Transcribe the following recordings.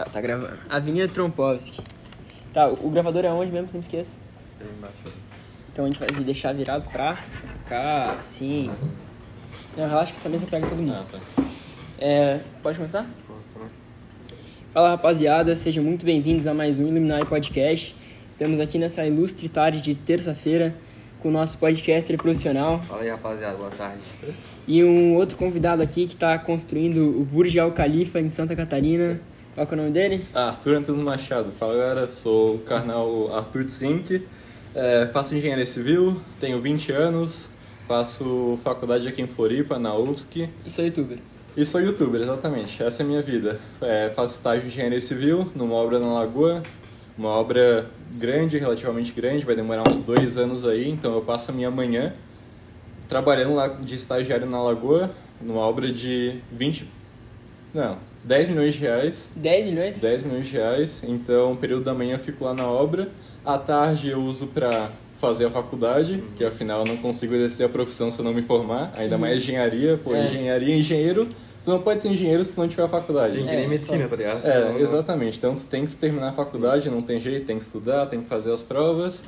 Tá, tá gravando. Avenida Trompovski. Tá, o gravador é onde mesmo? Você não esqueça. Tem embaixo. Então a gente vai deixar virado pra cá, assim. Não, relaxa que essa mesa pega todo mundo. Ah, tá. É, pode começar? Fala rapaziada, sejam muito bem-vindos a mais um Iluminar Podcast. Estamos aqui nessa ilustre tarde de terça-feira com o nosso podcaster profissional Fala aí, rapaziada. Boa tarde. e um outro convidado aqui que está construindo o Burj Al Khalifa em Santa Catarina. Qual que é o nome dele? Arthur Antunes Machado. Fala galera, sou o carnal Arthur Tsink, é, faço engenharia civil, tenho 20 anos, faço faculdade aqui em Floripa, na UFSC, E sou youtuber. e sou youtuber, exatamente, essa é a minha vida. É, faço estágio de engenharia civil numa obra na Lagoa, uma obra grande, relativamente grande, vai demorar uns dois anos aí, então eu passo a minha manhã trabalhando lá de estagiário na Lagoa, numa obra de 20... não, 10 milhões de reais. 10 milhões? 10 milhões de reais, então o período da manhã eu fico lá na obra, à tarde eu uso para fazer a faculdade, que afinal eu não consigo exercer a profissão se eu não me formar, ainda mais engenharia, pô, É. engenharia, engenheiro, tu não pode ser engenheiro se não tiver a faculdade. Sim, que É, nem medicina, tá ligado? É, não. exatamente. Então tu tem que terminar a faculdade, não tem jeito, tem que estudar, tem que fazer as provas.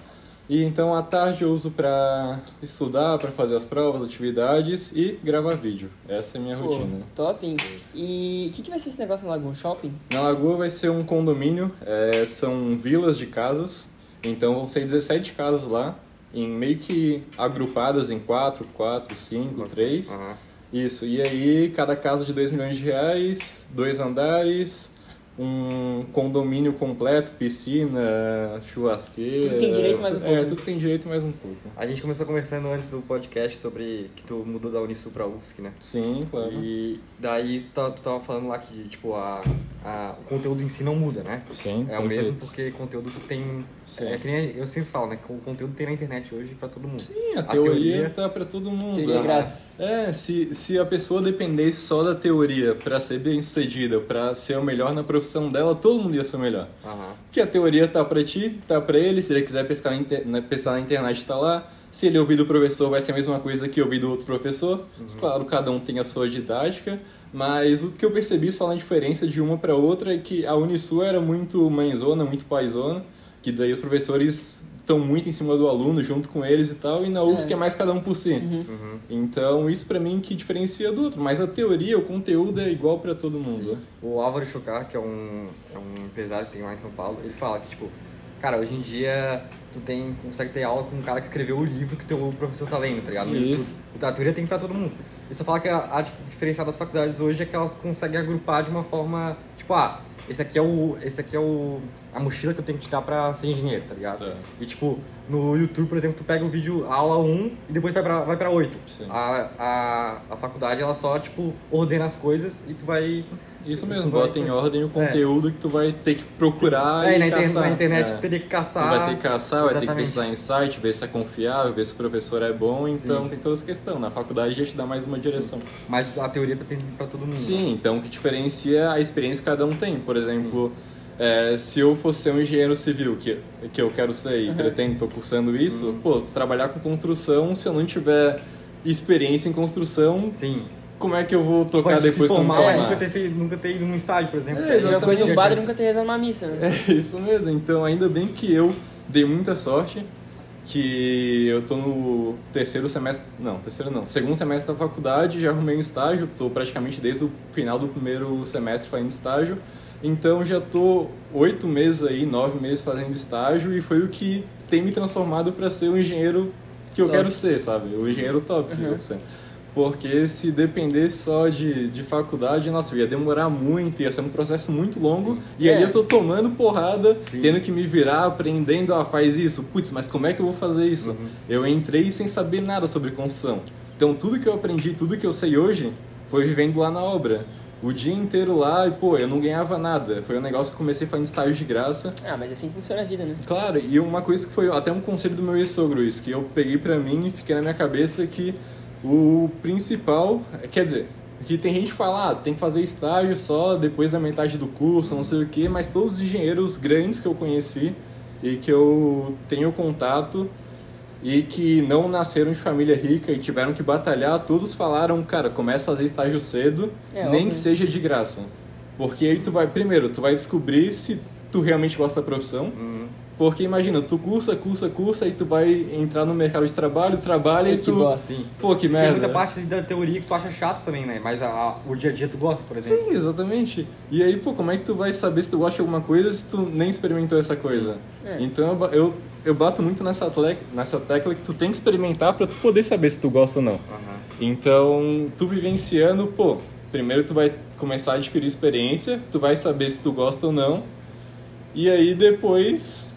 E então à tarde eu uso para estudar, para fazer as provas, atividades e gravar vídeo. Essa é a minha Pô, rotina. top? E o que, que vai ser esse negócio na Lagoa? Shopping? Na Lagoa vai ser um condomínio, é, são vilas de casas, então vão ser 17 casas lá, em meio que agrupadas em 4, 4, 5, 3. Aham. Isso, e aí cada casa de 2 milhões de reais, dois andares, um condomínio completo, piscina, churrasqueira. Tudo tem direito mais um É, pouco. tudo tem direito mais um pouco. A gente começou conversando antes do podcast sobre que tu mudou da Unisul pra UFSC, né? Sim, claro. E daí tu, tu tava falando lá que, tipo, a, a, o conteúdo em si não muda, né? Sim, É o mesmo porque conteúdo tu tem... Sim. É que nem eu sempre falo, né? Que o conteúdo tem na internet hoje pra todo mundo. Sim, a, A teoria, teoria- tá pra todo mundo. Teoria né? grátis. É, se, se a pessoa dependesse só da teoria pra ser bem sucedida, pra ser o melhor na profissão dela, todo mundo ia ser o melhor. Aham. Porque a teoria tá pra ti, tá pra ele, se ele quiser pescar na, na- pesquisar na internet tá lá. Se ele ouvir do professor vai ser a mesma coisa que ouvir do outro professor. Claro, cada um tem a sua didática, mas o que eu percebi só na diferença de uma pra outra é que a Unisul era muito mãezona, muito paizona, que daí os professores estão muito em cima do aluno, junto com eles e tal, e na UFSC é, mais cada um por si. Uhum. Então, isso pra mim que diferencia do outro, mas a teoria, o conteúdo é igual pra todo mundo. O Álvaro Chocar, que é um, é um empresário que tem lá em São Paulo, ele fala que, tipo, cara, hoje em dia tu tem, consegue ter aula com um cara que escreveu o livro que teu professor tá lendo, tá ligado? Isso. Então, a teoria tem pra todo mundo. Ele só fala que a, a diferencial das faculdades hoje é que elas conseguem agrupar de uma forma, tipo, ah, esse aqui é o, esse aqui é o, a mochila que eu tenho que te dar pra ser engenheiro, tá ligado? É. E, tipo, no YouTube, por exemplo, tu pega o vídeo aula 1 e depois vai pra, vai pra 8. Sim. A, a, a faculdade, ela só, tipo, ordena as coisas e tu vai... Isso Tu mesmo, bota em ordem o conteúdo que tu vai ter que procurar É, e inter- caçar. na internet É. tu teria que Tu caçar. vai ter que caçar, vai ter que Exatamente. pesquisar em site, ver se é confiável, ver se o professor é bom, então tem toda essa questão. Na faculdade já te dá mais uma direção. Mas a teoria tem pra todo mundo. Sim, né? então o que diferencia a experiência que cada um tem. Por exemplo, é, se eu fosse ser um engenheiro civil, que, que eu quero ser e pretendo, tô cursando isso, Uhum. pô, trabalhar com construção, se eu não tiver experiência em construção, Sim. Como é que eu vou tocar Pode depois se formar, mas nunca ter, feito, nunca ter ido num estágio, por exemplo. É, E uma coisa, um que- padre nunca ter rezado uma missa, né? É isso mesmo, então ainda bem que eu dei muita sorte que eu tô no terceiro semestre, não, terceiro não, segundo semestre da faculdade, já arrumei um estágio, tô praticamente desde o final do primeiro semestre fazendo estágio, então já tô oito meses aí, nove meses fazendo estágio e foi o que tem me transformado para ser o engenheiro que eu Top. quero ser, sabe? O engenheiro top que eu ser. Porque se dependesse só de, de faculdade, nossa, ia demorar muito, ia ser um processo muito longo. E É. aí eu tô tomando porrada, Sim. tendo que me virar, aprendendo, ah, faz isso. Putz, mas como é que eu vou fazer isso? Eu entrei sem saber nada sobre construção. Então tudo que eu aprendi, tudo que eu sei hoje, foi vivendo lá na obra. O dia inteiro lá, e pô, eu não ganhava nada. Foi um negócio que eu comecei fazendo estágio de graça. Ah, mas assim funciona a vida, né? Claro, e uma coisa que foi até um conselho do meu ex-sogro isso, que eu peguei pra mim e fiquei na minha cabeça que o principal, quer dizer, que tem gente que fala, ah, tem que fazer estágio só depois da metade do curso, não sei o quê, mas todos os engenheiros grandes que eu conheci e que eu tenho contato e que não nasceram de família rica e tiveram que batalhar, todos falaram, cara, comece a fazer estágio cedo, É, nem óbvio. que seja de graça. Porque aí tu vai, primeiro, tu vai descobrir se tu realmente gosta da profissão. Uhum. Porque imagina, tu cursa, cursa, cursa, e tu vai entrar no mercado de trabalho, trabalha e, E tu. bosta. Sim. Pô, que Tem merda. muita parte da teoria que tu acha chato também, né? Mas a- a- o dia a dia tu gosta, por exemplo. Sim, exatamente. E aí, pô, como é que tu vai saber se tu gosta de alguma coisa se tu nem experimentou essa coisa? É. Então eu, eu, eu bato muito nessa, tle- nessa tecla que tu tem que experimentar pra tu poder saber se tu gosta ou não. Aham. Então, tu vivenciando, pô, primeiro tu vai começar a adquirir experiência, tu vai saber se tu gosta ou não, e aí depois.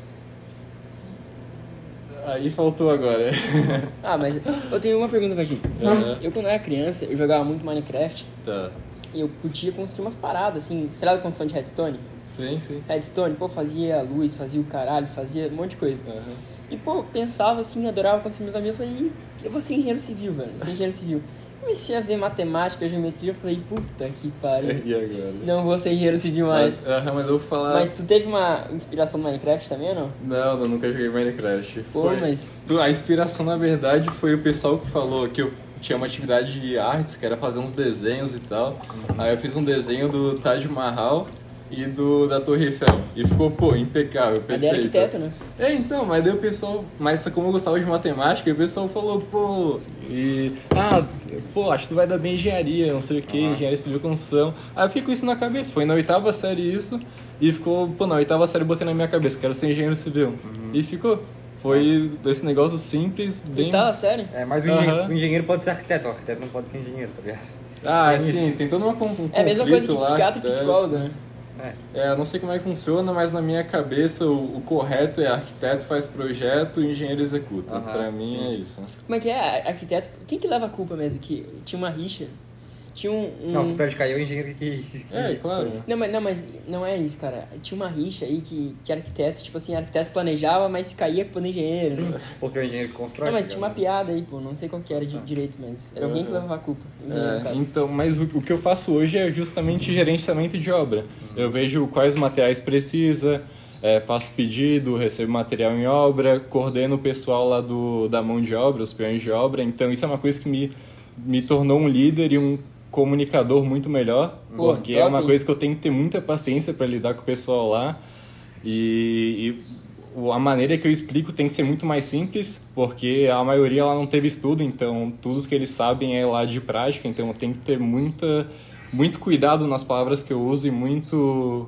Aí faltou agora. Ah, mas eu tenho uma pergunta pra ti. Aham. Eu, quando era criança, eu jogava muito Minecraft tá. e eu curtia construir umas paradas, assim, trava construção de redstone. Sim, sim. Redstone, pô, fazia luz, fazia o caralho, fazia um monte de coisa. Aham. E, pô, pensava assim, adorava construir meus amigos, eu falei, "Ih, eu vou ser engenheiro civil, velho, vou ser engenheiro civil. Comecei a ver matemática, geometria, eu falei, puta que pariu, E agora? não vou ser engenheiro civil mais. Mas, mas eu vou falar. Mas tu teve uma inspiração no Minecraft também ou não? Não, eu nunca joguei Minecraft. Pô, Foi- mas- A inspiração, na verdade, foi o pessoal que falou que eu tinha uma atividade de artes, que era fazer uns desenhos e tal. Aí eu fiz um desenho do Taj Mahal e do da Torre Eiffel. E ficou, pô, impecável, Mas é perfeito. arquiteto, né? É, então, mas daí o pessoal, mas como eu gostava de matemática, o pessoal falou, pô, e ah, pô, acho que tu vai dar bem em engenharia, não sei o que, Aham. engenharia civil construção. Aí eu fiquei com isso na cabeça, foi na oitava série isso, e ficou, pô, na oitava série eu botei na minha cabeça, quero ser engenheiro civil. E ficou. Foi esse negócio simples, bem. Oitava série? É, mas o engenheiro, Aham. o engenheiro pode ser arquiteto, o arquiteto não pode ser engenheiro, tá ligado? Ah, Tem sim, tem toda uma um É a mesma coisa que psiquiatra e é. psicólogo, né? É. É, eu não sei como é que funciona, mas na minha cabeça o, o correto é arquiteto faz projeto e engenheiro executa. Aham, pra mim sim. é isso. Como é que é? Arquiteto, quem que leva a culpa mesmo? Que tinha uma rixa? Tinha um... um- Não, se o prédio cair, é o engenheiro que... que- É, claro. Não, mas, não, mas não é isso, cara. Tinha uma rixa aí que, que arquiteto, tipo assim, arquiteto planejava, mas caía culpa do engenheiro. Sim, porque é o engenheiro que constrói. Não, mas tá tinha uma piada aí, pô. Não sei qual que era de direito, mas era alguém que Aham. levava a culpa. o engenheiro, É, então, mas o, o que eu faço hoje é justamente gerenciamento de obra. Eu vejo quais materiais precisa, é, faço pedido, recebo material em obra, coordeno o pessoal lá do, da mão de obra, os peões de obra. Então isso é uma coisa que me, me tornou um líder e um comunicador muito melhor, Pô, porque é uma coisa que eu tenho que ter muita paciência para lidar com o pessoal lá. E, e a maneira que eu explico tem que ser muito mais simples, porque a maioria lá não teve estudo, então tudo que eles sabem é lá de prática, então eu tenho que ter muita, muito cuidado nas palavras que eu uso e muito.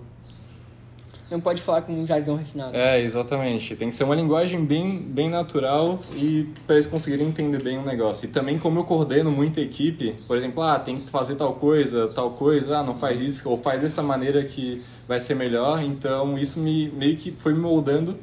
Não pode falar com um jargão refinado. É, exatamente. Tem que ser uma linguagem bem, bem natural e para eles conseguirem entender bem o negócio. E também como eu coordeno muita equipe, por exemplo, ah, tem que fazer tal coisa, tal coisa, ah, não faz isso, ou faz dessa maneira que vai ser melhor. Então isso me meio que foi me moldando.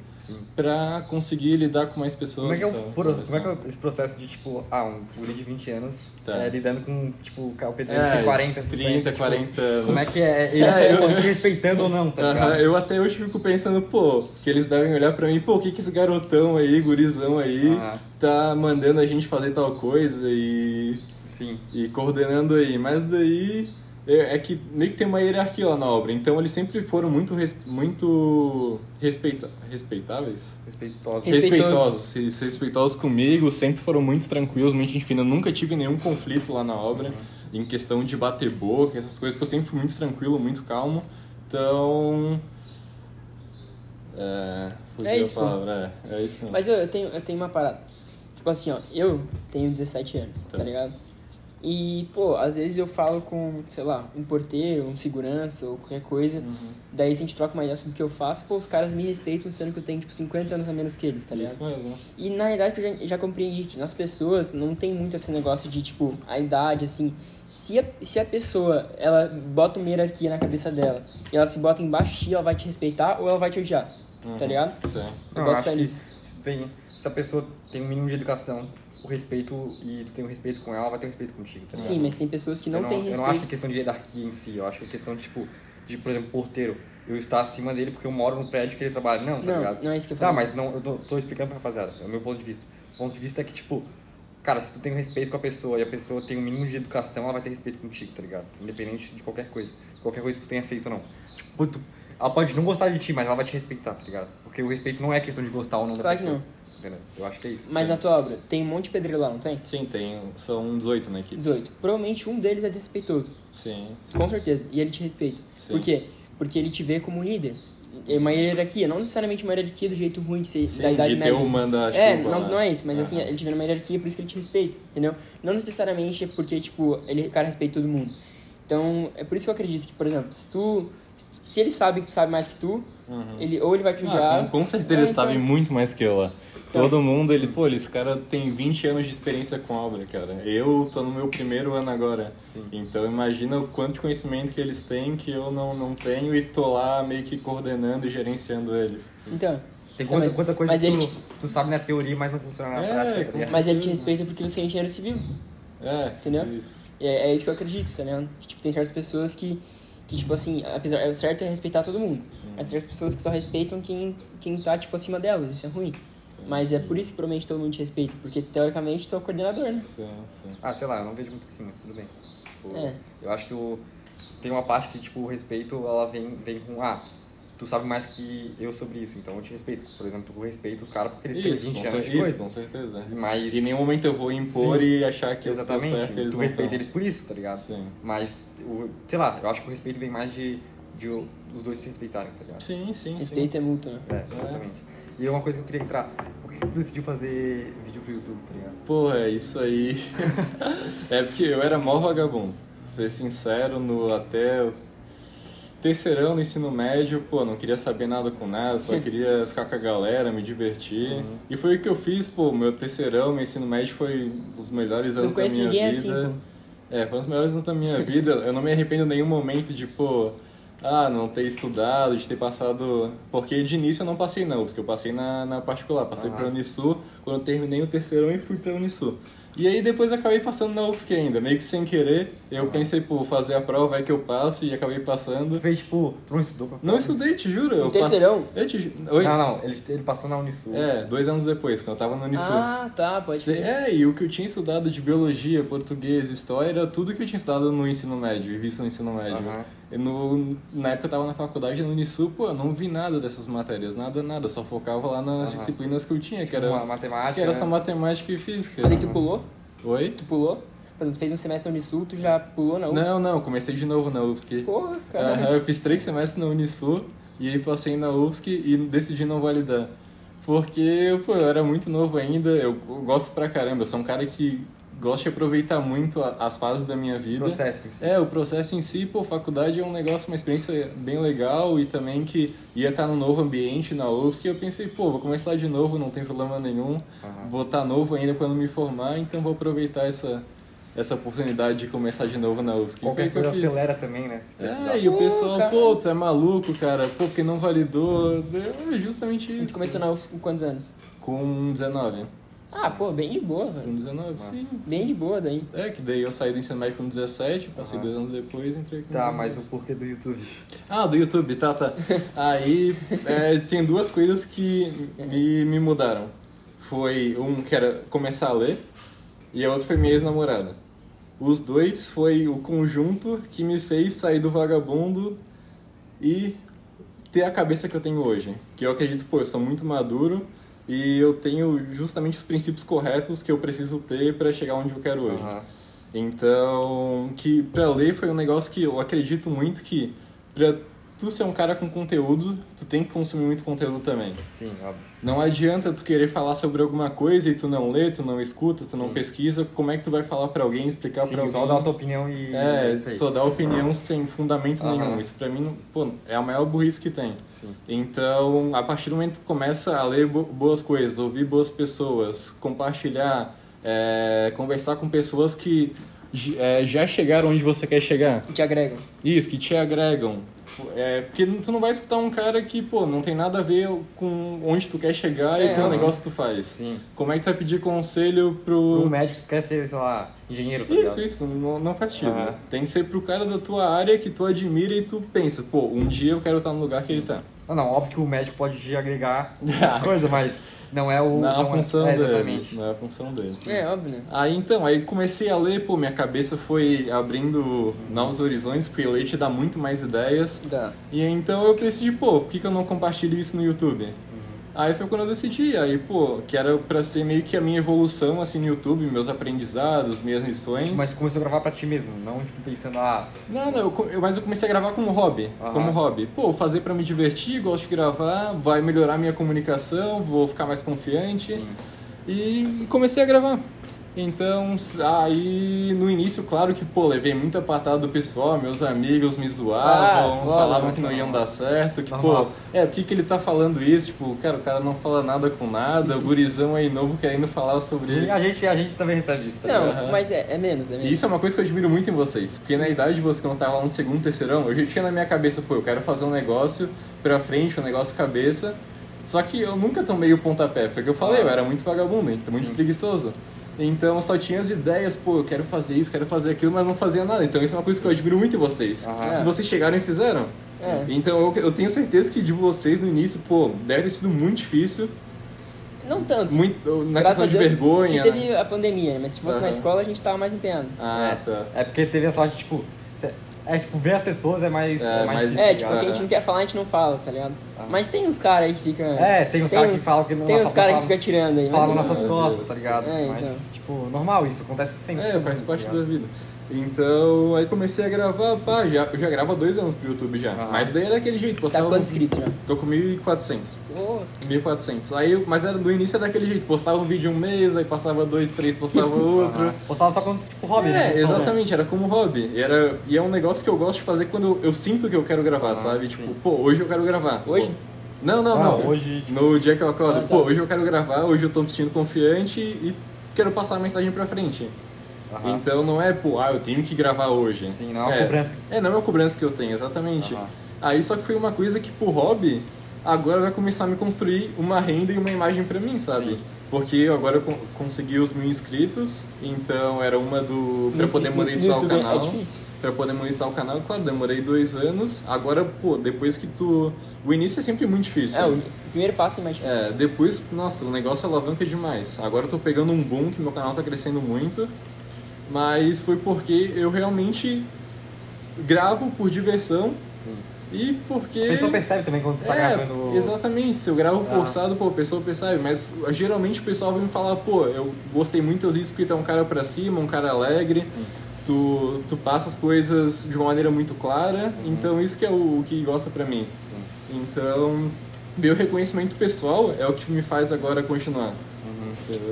Para conseguir lidar com mais pessoas. Como é, que é o, pro- como é que é esse processo de, tipo, ah, um guri de 20 anos Tá. é, lidando com, tipo, o pedreiro É, tem 40, 50, 30, tipo, 40 anos. Como é que é? Eles É, eu- estão te respeitando ou não, tá Aham, ligado? eu até hoje fico pensando, pô, que eles devem olhar pra mim, pô, o que que esse garotão aí, gurizão aí, Aham. tá mandando a gente fazer tal coisa e, Sim. e coordenando aí. Mas daí é, é que meio que tem uma hierarquia lá na obra, então eles sempre foram muito, res- muito respeita, respeitáveis. Respeitoso. Respeitoso. Respeitosos, res- respeitosos comigo, sempre foram muito tranquilos, muito gente fina. Eu nunca tive nenhum conflito lá na obra, em questão de bater boca, essas coisas, porque eu sempre fui muito tranquilo, muito calmo. Então. É. É isso, palavra, é, é isso mesmo. Mas eu, eu, tenho, eu tenho uma parada. Tipo assim, ó, eu tenho 17 anos, tá. Tá. ligado? E, pô, às vezes eu falo com, sei lá, um porteiro, um segurança ou qualquer coisa. Uhum. Daí se a gente troca uma ideia sobre o que eu faço, pô, os caras me respeitam sendo que eu tenho, tipo, 50 anos a menos que eles, tá ligado? Isso mesmo. E na realidade eu já, já compreendi que nas pessoas não tem muito esse negócio de, tipo, a idade, assim. Se a, se a pessoa, ela bota uma hierarquia na cabeça dela e ela se bota embaixo de ti, ela vai te respeitar ou ela vai te odiar, tá ligado? Sim. Eu Não, boto acho que se, tu tem, se a pessoa tem um mínimo de educação, o respeito, e tu tem um respeito com ela, ela vai ter um respeito contigo, tá ligado? Sim, mas tem pessoas que não, eu não, têm Eu respeito. não acho que é questão de hierarquia em si, eu acho que é questão de, tipo, de, por exemplo, porteiro. Eu estar acima dele porque eu moro no prédio que ele trabalha. Não, tá Não, ligado? não é isso que eu Tá, falo. mas não, eu tô, tô explicando pra rapaziada, é o meu ponto de vista. O ponto de vista é que, tipo, cara, se tu tem um respeito com a pessoa e a pessoa tem um mínimo de educação, ela vai ter respeito contigo, tá ligado? Independente de qualquer coisa. Qualquer coisa que tu tenha feito ou não. Tipo, tu, ela pode não gostar de ti, mas ela vai te respeitar, tá ligado? Porque o respeito não é questão de gostar ou não da Claro que pessoa. não. Entendeu? Eu acho que é isso. Mas na tua obra, tem um monte de pedreiro lá, não tem? Sim, tem, são 18 na equipe. 18. Provavelmente um deles é desrespeitoso. Sim. Com certeza. E ele te respeita. Sim. Por quê? Porque ele te vê como um líder. É uma hierarquia, não necessariamente uma hierarquia do jeito ruim de ser Sim, da Idade de ter Média. o manda-chuva É, não, não é isso, mas assim, Aham. ele te vê numa hierarquia, por isso que ele te respeita, entendeu? Não necessariamente é porque, tipo, ele, o cara respeita todo mundo. Então, é por isso que eu acredito que, por exemplo, se tu. Se ele sabe que tu sabe mais que tu, ele, ou ele vai te odiar. Uhum. Ah, com, com certeza É, eles então- sabem muito mais que eu lá. Então, Todo mundo, ele, pô, esse cara tem 20 anos de experiência com obra, cara. Eu tô no meu primeiro ano agora. Então imagina o quanto de conhecimento que eles têm que eu não, não tenho e tô lá meio que coordenando e gerenciando eles. Então. Tem então, quanta, mas- quanta coisa mas que ele tu, te- tu sabe na teoria, mas não funciona na É, prática, tá? Mas ele te respeita porque você é engenheiro civil. É, Entendeu? Isso. É, é isso que eu acredito, tá ligado? Que, tipo, tem certas pessoas que, que tipo assim, apesar, é o certo é respeitar todo mundo. Mas tem certas pessoas que só respeitam quem, quem tá, tipo, acima delas, isso é ruim. Mas é por isso que provavelmente todo mundo te respeita, porque teoricamente tu é o coordenador, né? Sim, sim. Ah, sei lá, eu não vejo muito assim, mas tudo bem. Tipo, É. Eu acho que o, tem uma parte que, tipo, o respeito, ela vem, vem com, ah, tu sabe mais que eu sobre isso, então eu te respeito. Por exemplo, tu respeita os caras porque eles têm Isso, 20 com, anos de coisa. com certeza. Mas... Em nenhum momento eu vou impor Sim. e achar que eu tô Exatamente, certo, eles tu respeita eles por isso, tá ligado? Sim. Mas, o, sei lá, eu acho que o respeito vem mais de, de os dois se respeitarem, tá ligado? Sim, sim, Respeito é mútuo, né? É, exatamente. E uma coisa que eu queria entrar, por que que tu decidiu fazer vídeo pro YouTube, tá ligado? Pô, é isso aí. é porque eu era mó vagabundo. Ser sincero, no até terceirão no ensino médio, pô, não queria saber nada com nada, só queria ficar com a galera, me divertir. Uhum. E foi o que eu fiz, pô, meu terceirão, meu ensino médio foi os melhores anos da minha vida. assim, É, foi os melhores anos da minha vida. Eu não me arrependo em nenhum momento de, pô, ah, não ter estudado, de ter passado. Porque de início eu não passei não, porque eu passei na, na particular, passei Aham. pra Unisul, quando eu terminei o terceirão e fui pra Unisul. E aí depois eu acabei passando na UFSC ainda, meio que sem querer. Eu pensei, pô, fazer a prova vai que eu passo e acabei Tu passando. fez, tipo, tu não estudou pra Não estudei, te juro. Eu terceirão? Passei... Eu te... ju- Oi? Não, não, ele, ele passou na Unisul. É, dois anos depois, quando eu tava no Unisul. Ah, tá, pode Cê- ser. É, e o que eu tinha estudado de biologia, português, história, era tudo que eu tinha estudado no ensino médio, e visto no ensino médio. No, na época eu tava na faculdade no Unisul, pô, eu não vi nada dessas matérias, nada, nada, só focava lá nas Aham. disciplinas que eu tinha, que era, Uma matemática, que era né? essa matemática e física. Mas aí tu pulou? Oi? Tu pulou? Exemplo, tu fez um semestre na Unisul, tu já pulou na UFSC? Não, não, comecei de novo na UFSC. Porra, cara. Aham, eu fiz três semestres na Unisul e aí passei na UFSC e decidi não validar. Porque, pô, eu era muito novo ainda, eu gosto pra caramba, eu sou um cara que gosta de aproveitar muito as fases da minha vida. Processo em si. É, o processo em si, pô, faculdade é um negócio, uma experiência bem legal e também que ia estar num novo ambiente na UFSC. E eu pensei, pô, vou começar de novo, não tem problema nenhum. Aham. Vou estar novo ainda quando me formar, então vou aproveitar essa, essa oportunidade de começar de novo na UFSC. E foi Qualquer o coisa acelera também, né? Se precisar. É, e o pessoal, cara. pô, tu é maluco, cara, pô, porque não validou. É justamente E isso. tu começou na UFSC com quantos anos? Com 19. Ah, pô, bem de boa, Com velho. 19, sim. Bem de boa daí. É, que daí eu saí do ensino médio com 17, passei Aham. dois anos depois entrei com Tá, 19. mas o porquê do YouTube? Ah, do YouTube, tá, tá. Aí é, tem duas coisas que me, me mudaram. Foi um que era começar a ler e a outra foi minha ex-namorada. Os dois foi o conjunto que me fez sair do vagabundo e ter a cabeça que eu tenho hoje. Que eu acredito, pô, eu sou muito maduro e eu tenho justamente os princípios corretos que eu preciso ter para chegar onde eu quero hoje. Aham. Então, que pra ler foi um negócio que eu acredito muito que pra tu ser um cara com conteúdo, tu tem que consumir muito conteúdo também. Sim, óbvio. Não adianta tu querer falar sobre alguma coisa e tu não lê, tu não escuta, tu não Sim. pesquisa, como é que tu vai falar pra alguém, explicar pra alguém? só dar a tua opinião e... É, aí. só dar opinião sem fundamento Aham. nenhum. Isso pra mim, não- pô, é a maior burrice que tem. Sim. Então, a partir do momento que tu começa a ler bo- boas coisas, ouvir boas pessoas, compartilhar, é, conversar com pessoas que é, já chegaram onde você quer chegar. Que te agregam. Isso, que te agregam. É, porque tu não vai escutar um cara que, pô, não tem nada a ver com onde tu quer chegar É, e com o negócio que tu faz. Sim. Como é que tu vai pedir conselho Pro pro... médico, tu quer ser, sei lá, engenheiro, tá Isso, ligado? isso, não, não faz sentido. Aham. Tem que ser pro cara da tua área que tu admira e tu pensa, pô, um dia eu quero estar no lugar que ele tá. Não, não, óbvio que o médico pode te agregar coisa, mas não é o... Não é a função é, dele. Exatamente. Não é a função dele. É, óbvio, né? Aí então, aí comecei a ler, pô, minha cabeça foi abrindo novos horizontes, porque ler te dá muito mais ideias. Tá. E então eu decidi, pô, por que, que eu não compartilho isso no YouTube? Aí foi quando eu decidi, aí, pô, que era pra ser meio que a minha evolução, assim, no YouTube, meus aprendizados, minhas lições. Mas começou a gravar pra ti mesmo, não tipo pensando, ah, Não, não, eu, mas eu comecei a gravar como hobby, Aham. como hobby. Pô, fazer pra me divertir, gosto de gravar, vai melhorar minha comunicação, vou ficar mais confiante. Sim. E comecei a gravar. Então, aí no início, claro que, pô, levei muita patada do pessoal, meus amigos me zoavam, Ah, falavam que não iam dar certo, que, Normal. pô, é, por que, que ele tá falando isso? Tipo, cara, o cara não fala nada com nada, o gurizão aí novo querendo falar sobre Sim, a gente, a gente também recebe isso, tá Não, ligado? Aham. mas é, é menos, é E menos. isso é uma coisa que eu admiro muito em vocês, porque na idade de vocês, quando eu tava lá no segundo, terceirão, eu já tinha na minha cabeça, pô, eu quero fazer um negócio pra frente, um negócio cabeça, só que eu nunca tomei o pontapé, porque eu falei, eu era muito vagabundo, muito Sim. preguiçoso. Então eu só tinha as ideias, pô, eu quero fazer isso, quero fazer aquilo, mas não fazia nada. Então isso é uma coisa que eu admiro muito em vocês. Aham. E vocês chegaram e fizeram. É. Então eu, eu tenho certeza que de vocês no início, pô, deve ter sido muito difícil, Não tanto. muito, na Graças questão a de Deus, vergonha. que né? teve a pandemia, mas se fosse na Aham. escola a gente tava mais empenhado. Ah, tá. É porque teve a sorte, tipo, é tipo, ver as pessoas é mais, É, é, mais mais- difícil, É, tá tipo, ligado? quem a gente não quer falar, a gente não fala, tá ligado? Aham. Mas tem uns caras aí que fica. É, tem uns caras que falam que não Tem uns falam- caras que falam- ficam tirando aí. Mas- nas nossas costas, Deus. tá ligado? É, Mas, então. tipo, normal isso, acontece sempre. É, faz mundo, parte tá da vida. Então, aí comecei a gravar, pá, já, eu já gravo há dois anos pro YouTube já. Aham. Mas daí era daquele jeito, Tá postava... com quantos inscritos já? Tô com 1.400. Ô, 1.400. Aí, eu- mas era, no início era daquele jeito, postava um vídeo um mês, aí passava dois, três, postava outro. Postava só como, tipo, hobby, né? É, exatamente, era como hobby. E, era, e é um negócio que eu gosto de fazer quando eu, eu sinto que eu quero gravar, Ah, sabe? sim. Tipo, pô, hoje eu quero gravar. Hoje? Pô. Não, não, Não, não. hoje, tipo- No dia que eu acordo, Ah, tá. pô, hoje eu quero gravar, hoje eu tô me sentindo confiante e quero passar a mensagem pra frente. Aham. Então não é, pô, ah, eu tenho que gravar hoje. Sim, não é uma cobrança É, não é uma cobrança que eu tenho, exatamente. Aham. Aí só que foi uma coisa que, por hobby, agora vai começar a me construir uma renda e uma imagem pra mim, sabe? Sim. Porque agora eu con- consegui os mil inscritos, então era uma do. pra poder monetizar o YouTube canal. É difícil. Pra poder monetizar o canal, claro, demorei dois anos. Agora, pô, depois que tu. O início é sempre muito difícil. É, o primeiro passo é mais difícil. É, depois, nossa, o negócio alavanca demais. Agora eu tô pegando um boom que meu canal tá crescendo muito, mas foi porque eu realmente gravo por diversão Sim. e porque. A pessoa percebe também quando tu tá É, gravando. Exatamente, se eu gravo Ah. forçado, pô, a pessoa percebe, mas geralmente o pessoal vem me falar, pô, eu gostei muito dos vídeos porque é um cara pra cima, um cara alegre, Sim. tu, tu passa as coisas de uma maneira muito clara, então isso que é o, o que gosta pra mim. Sim. Então, meu reconhecimento pessoal é o que me faz agora continuar.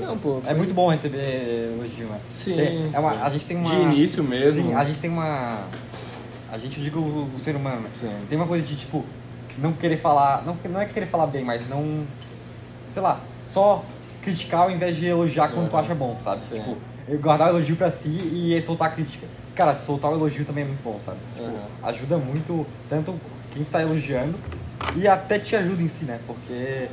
Não, pô. É muito bom receber elogio, né? Sim, Tem- é uma- sim. a gente tem uma. De início mesmo. Sim, a gente tem uma. A gente, eu digo o, o ser humano, né? Sim. Tem uma coisa de, tipo, não querer falar. Não, não é querer falar bem, mas não. Sei lá, só criticar ao invés de elogiar quando tu Aham. acha bom, sabe? Sim. Tipo, eu guardar o elogio pra si e soltar a crítica. Cara, soltar o elogio também é muito bom, sabe? Tipo, ajuda muito, tanto quem tu tá elogiando e até te ajuda em si, né? Porque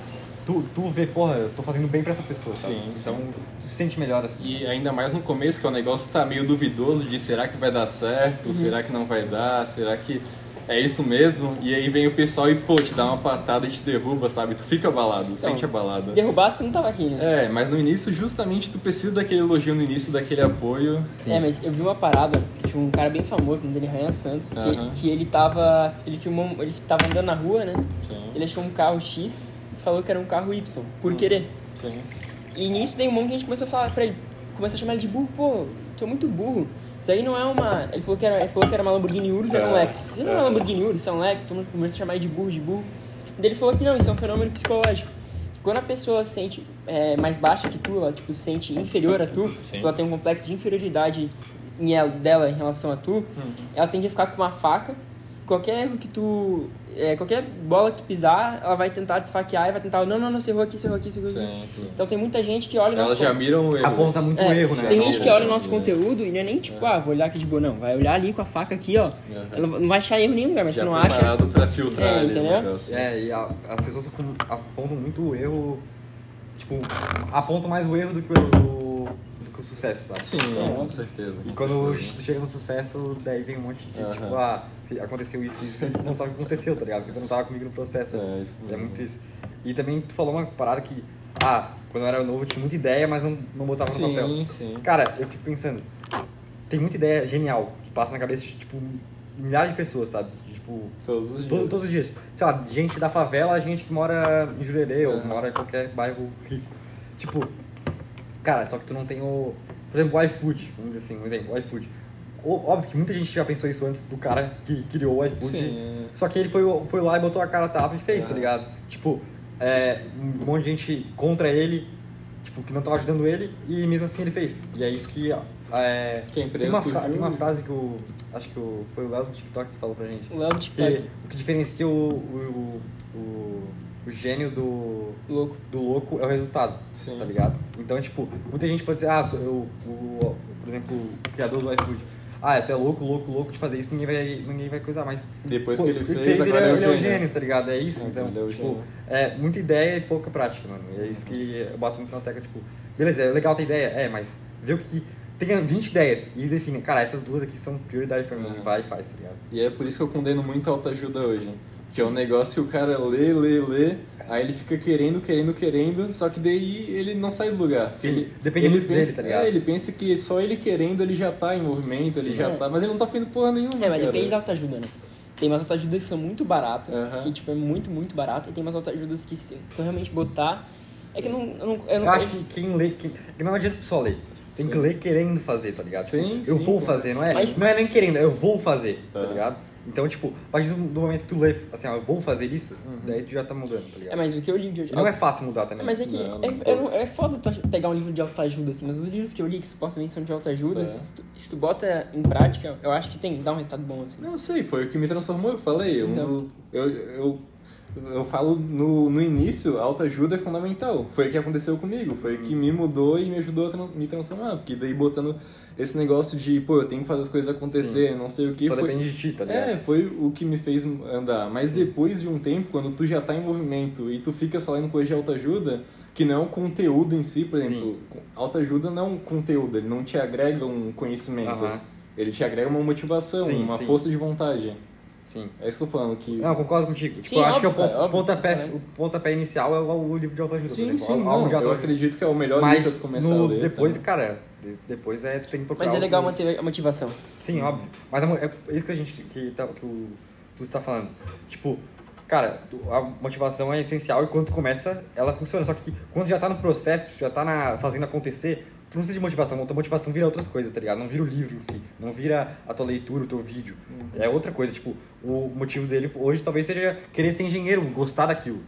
tu, tu vê, porra, eu tô fazendo bem pra essa pessoa, sabe? Sim, então sim. tu se sente melhor assim. E ainda mais no começo, que o negócio tá meio duvidoso de será que vai dar certo, Uhum. será que não vai dar, será que é isso mesmo? E aí vem o pessoal e, pô, te dá uma patada e te derruba, sabe? Tu fica abalado, sente abalado. Se derrubasse, tu não tava aqui, né? É, mas no início, justamente, tu precisa daquele elogio no início, daquele apoio. É, mas eu vi uma parada, tinha um cara bem famoso, o nome dele é Ryan Santos, que, que ele tava. Ele filmou. Ele tava andando na rua, né? Sim, Ele achou um carro X falou que era um carro Y, por querer. sim. E nisso daí um monte de gente começou a falar pra ele, começou a chamar ele de burro, pô, tu é muito burro. Isso aí não é uma. Ele falou que era, ele falou que era uma Lamborghini Urus, era um É. Lexus. Isso não é uma Lamborghini Urus, isso é um Lexus, todo mundo começou a chamar ele de burro, de burro. Daí ele falou que não, isso é um fenômeno psicológico. Quando a pessoa se sente é, mais baixa que tu, ela tipo, se sente inferior a tu, tipo, ela tem um complexo de inferioridade em ela, dela em relação a tu, Uhum. ela tende a ficar com uma faca. Qualquer erro que tu. é, qualquer bola que tu pisar, ela vai tentar desfaquear e vai tentar. Não, não, não, você errou aqui, você errou aqui, você errou aqui. Sim, sim. Então tem muita gente que olha o Elas já miram o erro. Aponta muito é, erro, né? Tem gente que olha o nosso conteúdo e não é nem tipo, ah, vou olhar aqui de boa, não. Vai olhar ali com a faca aqui, ó. Aham. Ela não vai achar erro em nenhum lugar, mas Já tu não acha. preparado pra filtrar É, ali entendeu? É, e a- as pessoas apontam muito o erro. Tipo, apontam mais o erro do que o, do, do que o sucesso, sabe? Sim, É. com certeza. E quando certeza. chega no sucesso, daí vem um monte de Aham. tipo, ah, aconteceu isso, isso, e tu não sabe o que aconteceu, tá ligado? Porque tu não tava comigo no processo. É, isso É mesmo. muito isso. E também tu falou uma parada que, ah, quando eu era novo eu tinha muita ideia, mas não, não botava no papel. Sim, sim. Cara, eu fico pensando, tem muita ideia genial que passa na cabeça, tipo, milhares de pessoas, sabe? Tipo, Todos os dias. todo- todos os dias. Sei lá, gente da favela, gente que mora em Jurerê ou Aham. mora em qualquer bairro rico. Tipo, cara, só que tu não tem o. Por exemplo, o iFood, vamos dizer assim, um exemplo, o iFood. Óbvio que muita gente já pensou isso antes do cara que criou o iFood. Sim. Só que ele foi, foi lá e botou a cara tapa e fez, tá Aham. ligado? Tipo, é, um monte de gente contra ele, tipo, que não tava ajudando ele, e mesmo assim ele fez. E é isso que. É, Que a empresa tem, uma surgiu- tem uma frase que o. Acho que o, foi o Léo do TikTok que falou pra gente. O Léo do Que, TikTok. o que diferencia o, o, o, o gênio do, Louco. do louco é o resultado, Sim. tá ligado? Então, tipo, muita gente pode dizer, ah, sou eu, o, o- por exemplo, o criador do iFood. Ah, tu é louco, louco, louco de fazer isso, ninguém vai, ninguém vai coisar, mas... Depois pô, que ele fez, ele, agora é, é o ele é o gênio. gênio, tá ligado? É isso, É, então, ele é tipo, é muita ideia e pouca prática, mano. E é isso que eu bato muito na tecla, tipo, beleza, é legal ter ideia, é, mas vê o que... Tenha 20 ideias e define, cara, essas duas aqui são prioridade pra mim, vai e faz, tá ligado? E é por isso que eu condeno muito a autoajuda hoje. Que é um negócio que o cara lê, lê, lê, aí ele fica querendo, querendo, querendo, só que daí ele não sai do lugar. Sim, ele, depende ele muito dele, pensa, tá ligado? É, ele pensa que só ele querendo ele já tá em movimento, ele Sim. já É. tá, mas ele não tá fazendo porra nenhuma. É, mas cara. depende da autoajuda, né? Tem umas autoajudas que são muito baratas, Aham. que tipo é muito, muito barata, e tem umas autoajudas que se tu realmente botar. É que eu não. Eu, não, eu, não, Eu acho que quem lê, quem, que não adianta só ler. Tem que Sim. ler querendo fazer, tá ligado? Sim, Tipo, eu sim, vou fazer, não é? Mas- Não é nem querendo, é eu vou fazer, tá, Tá. ligado? Então, tipo, a partir do, do momento que tu lê, assim, ó, eu vou fazer isso, daí tu já tá mudando, tá ligado? É, mas o que eu li de não é fácil mudar também. Mas é que Não, é, não é, é foda tu pegar um livro de autoajuda, assim, mas os livros que eu li que supostamente são de autoajuda, É. se, tu, se tu bota em prática, eu acho que tem, dá um resultado bom, assim. Não sei, foi o que me transformou, eu falei. Então. eu, eu, eu falo no, no início, a autoajuda é fundamental. Foi o que aconteceu comigo, foi o que me mudou e me ajudou a trans- me transformar. Porque daí botando esse negócio de, pô, eu tenho que fazer as coisas acontecer, não sei o que. Só foi, depende de ti, tá ligado? É, foi o que me fez andar. Mas depois de um tempo, quando tu já tá em movimento e tu fica só lendo coisa de autoajuda, que não é um conteúdo em si, por exemplo, autoajuda não é um conteúdo, ele não te agrega um conhecimento. Aham. Ele te agrega uma motivação, Sim, uma sim. força de vontade. Sim. É isso que eu tô falando, que... Não, eu concordo contigo. Tipo, Sim, eu acho que é o óbvio, pon- cara, óbvio. pontapé, É. o pontapé inicial é o, o livro de autoajuda. sim, exemplo, sim, não, de eu acredito que é o melhor livro pra Mas começar no, a ler. depois, tá? cara, de- depois é, tu tem que procurar Mas é legal outros- manter a motivação. Sim, óbvio. Mas mo- é isso que a gente que, tá, que o tu está falando. Tipo, cara, a motivação é essencial e quando tu começa, ela funciona. Só que quando já tá no processo, já tá na, fazendo acontecer, tu não precisa de motivação. A tua motivação vira outras coisas, tá ligado? Não vira o livro em si, não vira a tua leitura, o teu vídeo. É outra coisa. Tipo, o motivo dele hoje talvez seja querer ser engenheiro, gostar daquilo.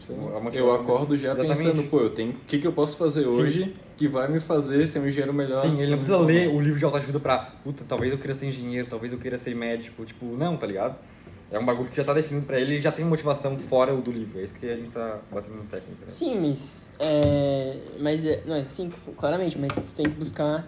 Eu acordo já Exatamente. pensando, pô, eu tenho, o que, que eu posso fazer hoje que vai me fazer ser um engenheiro melhor? Sim, ele não precisa ler o livro de autoajuda pra, puta, talvez eu queira ser engenheiro, talvez eu queira ser médico, tipo, não, tá ligado? É um bagulho que já tá definido pra ele, ele já tem motivação fora do livro. É isso que a gente tá batendo no técnico. Né? Sim, mas. É, mas é, não é, sim, claramente, mas tu tem que buscar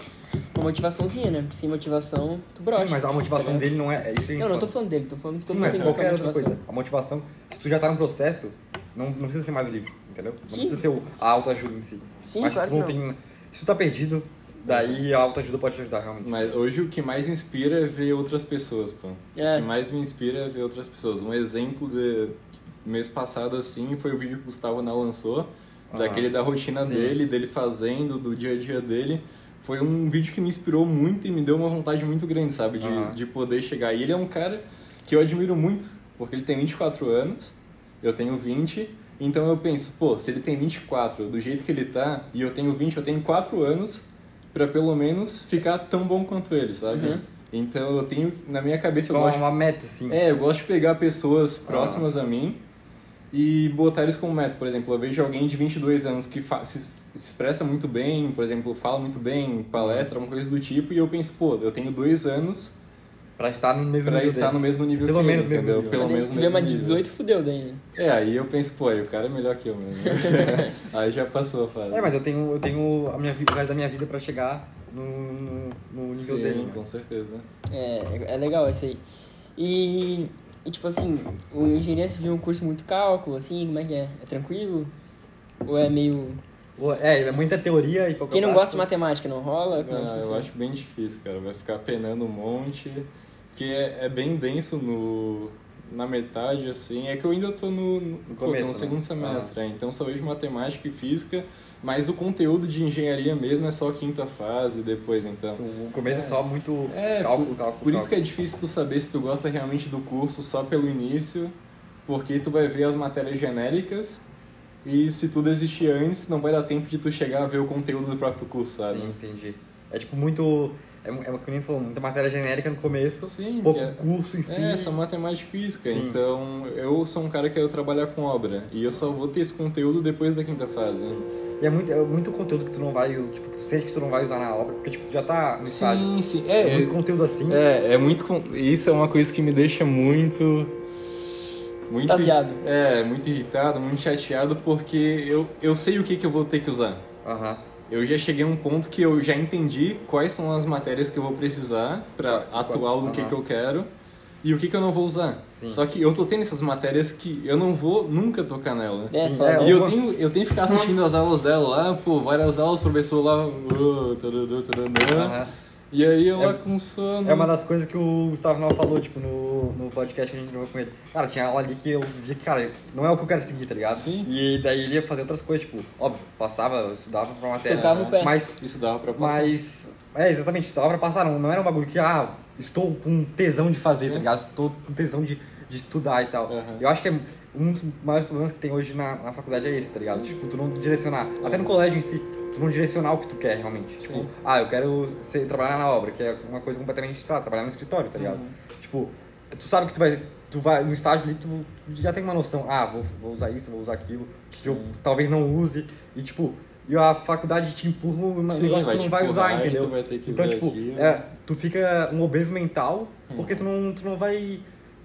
uma motivaçãozinha, né? Porque sem motivação, tu brocha. Sim, mas a motivação tá dele não é, é isso que a gente Não, não tô fala. falando dele, tô falando que todo Sim, mundo mas tem que qualquer outra coisa. A motivação, se tu já tá no processo, não, não precisa ser mais o livro, entendeu? Não Sim. precisa ser o, a autoajuda em si. Sim, mas claro se tu não que tem. Se tu tá perdido, daí a autoajuda pode te ajudar realmente. Mas hoje o que mais inspira é ver outras pessoas, pô. É. O que mais me inspira é ver outras pessoas. Um exemplo de mês passado, assim, foi o vídeo que o Gustavo Ná lançou, daquele da rotina sim. dele, dele fazendo, do dia a dia dele. Foi um vídeo que me inspirou muito e me deu uma vontade muito grande, sabe? De, de poder chegar. E ele é um cara que eu admiro muito, porque ele tem 24 anos, eu tenho 20, então eu penso, pô, se ele tem 24, do jeito que ele tá, e eu tenho 20, eu tenho 4 anos pra pelo menos ficar tão bom quanto ele, sabe? Uhum. Então eu tenho, na minha cabeça, eu Uma, gosto uma meta, assim. é, eu gosto de pegar pessoas próximas a mim e botar eles como meta. Por exemplo, eu vejo alguém de 22 anos que se, expressa muito bem, por exemplo, fala muito bem, palestra, alguma coisa do tipo, e eu penso, pô, eu tenho dois anos Pra estar no mesmo pra nível estar dele. no mesmo nível Pelo que menos ele, mesmo entendeu? nível. Pelo menos se no mesmo de nível. 18, fudeu daí. É, aí eu penso, pô, aí o cara é melhor que eu mesmo. aí já passou a fase. É, mas eu tenho, eu tenho a minha vida, o resto da minha vida pra chegar no, no, no nível Sim, dele. né? com certeza. É, é legal isso aí. E, e tipo assim, o engenharia civil é um curso muito cálculo, assim, como é que é? É tranquilo? Ou é meio. É, é muita teoria e pouca Quem não prática. gosta de matemática não rola? Como é que Ah, eu acho bem difícil, cara. Vai ficar penando um monte. Que é, é bem denso no, na metade, assim. É que eu ainda tô no, no, pô, tô começo, no né? segundo semestre, é, então só vejo matemática e física, mas o conteúdo de engenharia mesmo é só quinta fase depois, então. O começo é, só muito É, cálculo, por, cálculo, por isso que é difícil tu saber se tu gosta realmente do curso só pelo início, porque tu vai ver as matérias genéricas e se tu desistir antes, não vai dar tempo de tu chegar a ver o conteúdo do próprio curso, sabe? Sim, entendi. É tipo muito. É, é o que o falou, muita matéria genérica no começo, Sim, pouco é- curso em si. É, só matemática e física. Sim. Então, eu sou um cara que quer trabalhar com obra. E eu só vou ter esse conteúdo depois da quinta fase. E é muito, é muito conteúdo que tu não vai, tipo, que tu sente que tu não vai usar na obra, porque tipo, tu já tá no estágio. Sim, sim. É, É, muito conteúdo assim. é, é muito. Isso é uma coisa que me deixa muito. Muito. É, muito irritado, muito chateado, porque eu, eu sei o que, que eu vou ter que usar. Aham. Eu já cheguei a um ponto que eu já entendi quais são as matérias que eu vou precisar para atuar no que, aham. que eu quero e o que, que eu não vou usar. Sim. Só que eu tô tendo essas matérias que eu não vou nunca tocar nelas. É, é, E eu tenho, eu tenho que ficar assistindo as aulas dela lá, pô, várias aulas, o professor lá. "Oh, tarará, tarará", Aham. E aí eu É- lá com sono. É uma das coisas que o Gustavo Nova falou, tipo, no, no podcast que a gente gravou com ele. Cara, tinha aula ali que eu via que, cara, não é o que eu quero seguir, tá ligado? Sim. E daí ele ia fazer outras coisas, tipo, óbvio, passava, eu estudava pra matéria. Tocava o pé. Mas, Isso dava pra passar. mas, é, exatamente, estudava pra passar, não, não era um bagulho que, ah, estou com tesão de fazer, Sim. tá ligado? Estou com tesão de, de estudar e tal. Aham. Eu acho que é um dos maiores problemas que tem hoje na, na faculdade é esse, tá ligado? Tipo, tu não direcionar, até no colégio em si, tu não direcionar o que tu quer realmente. Tipo, Sim. ah, eu quero ser, trabalhar na obra, que é uma coisa completamente, sei lá, trabalhar no escritório, tá ligado? Uhum. Tipo, tu sabe que tu vai, tu vai no estágio ali, tu já tem uma noção, ah, vou, vou usar isso, vou usar aquilo, que eu Sim. talvez não use, e tipo, e a faculdade te empurra um Sim, negócio que tu não vai usar, empurrar entendeu? tu vai ter que então, tipo, aquilo. é, tu fica um obeso mental, porque tu não, tu não vai.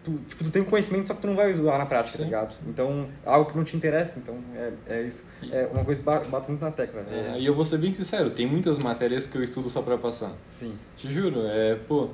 Tu, tipo, tu tem um conhecimento, só que tu não vai usar na prática, tá Sim. ligado? Então, é algo que não te interessa, então é, é isso. É uma coisa que ba- bato muito na tecla. né? É, e eu vou ser bem sincero, tem muitas matérias que eu estudo só pra passar. Sim. Te juro, é, pô.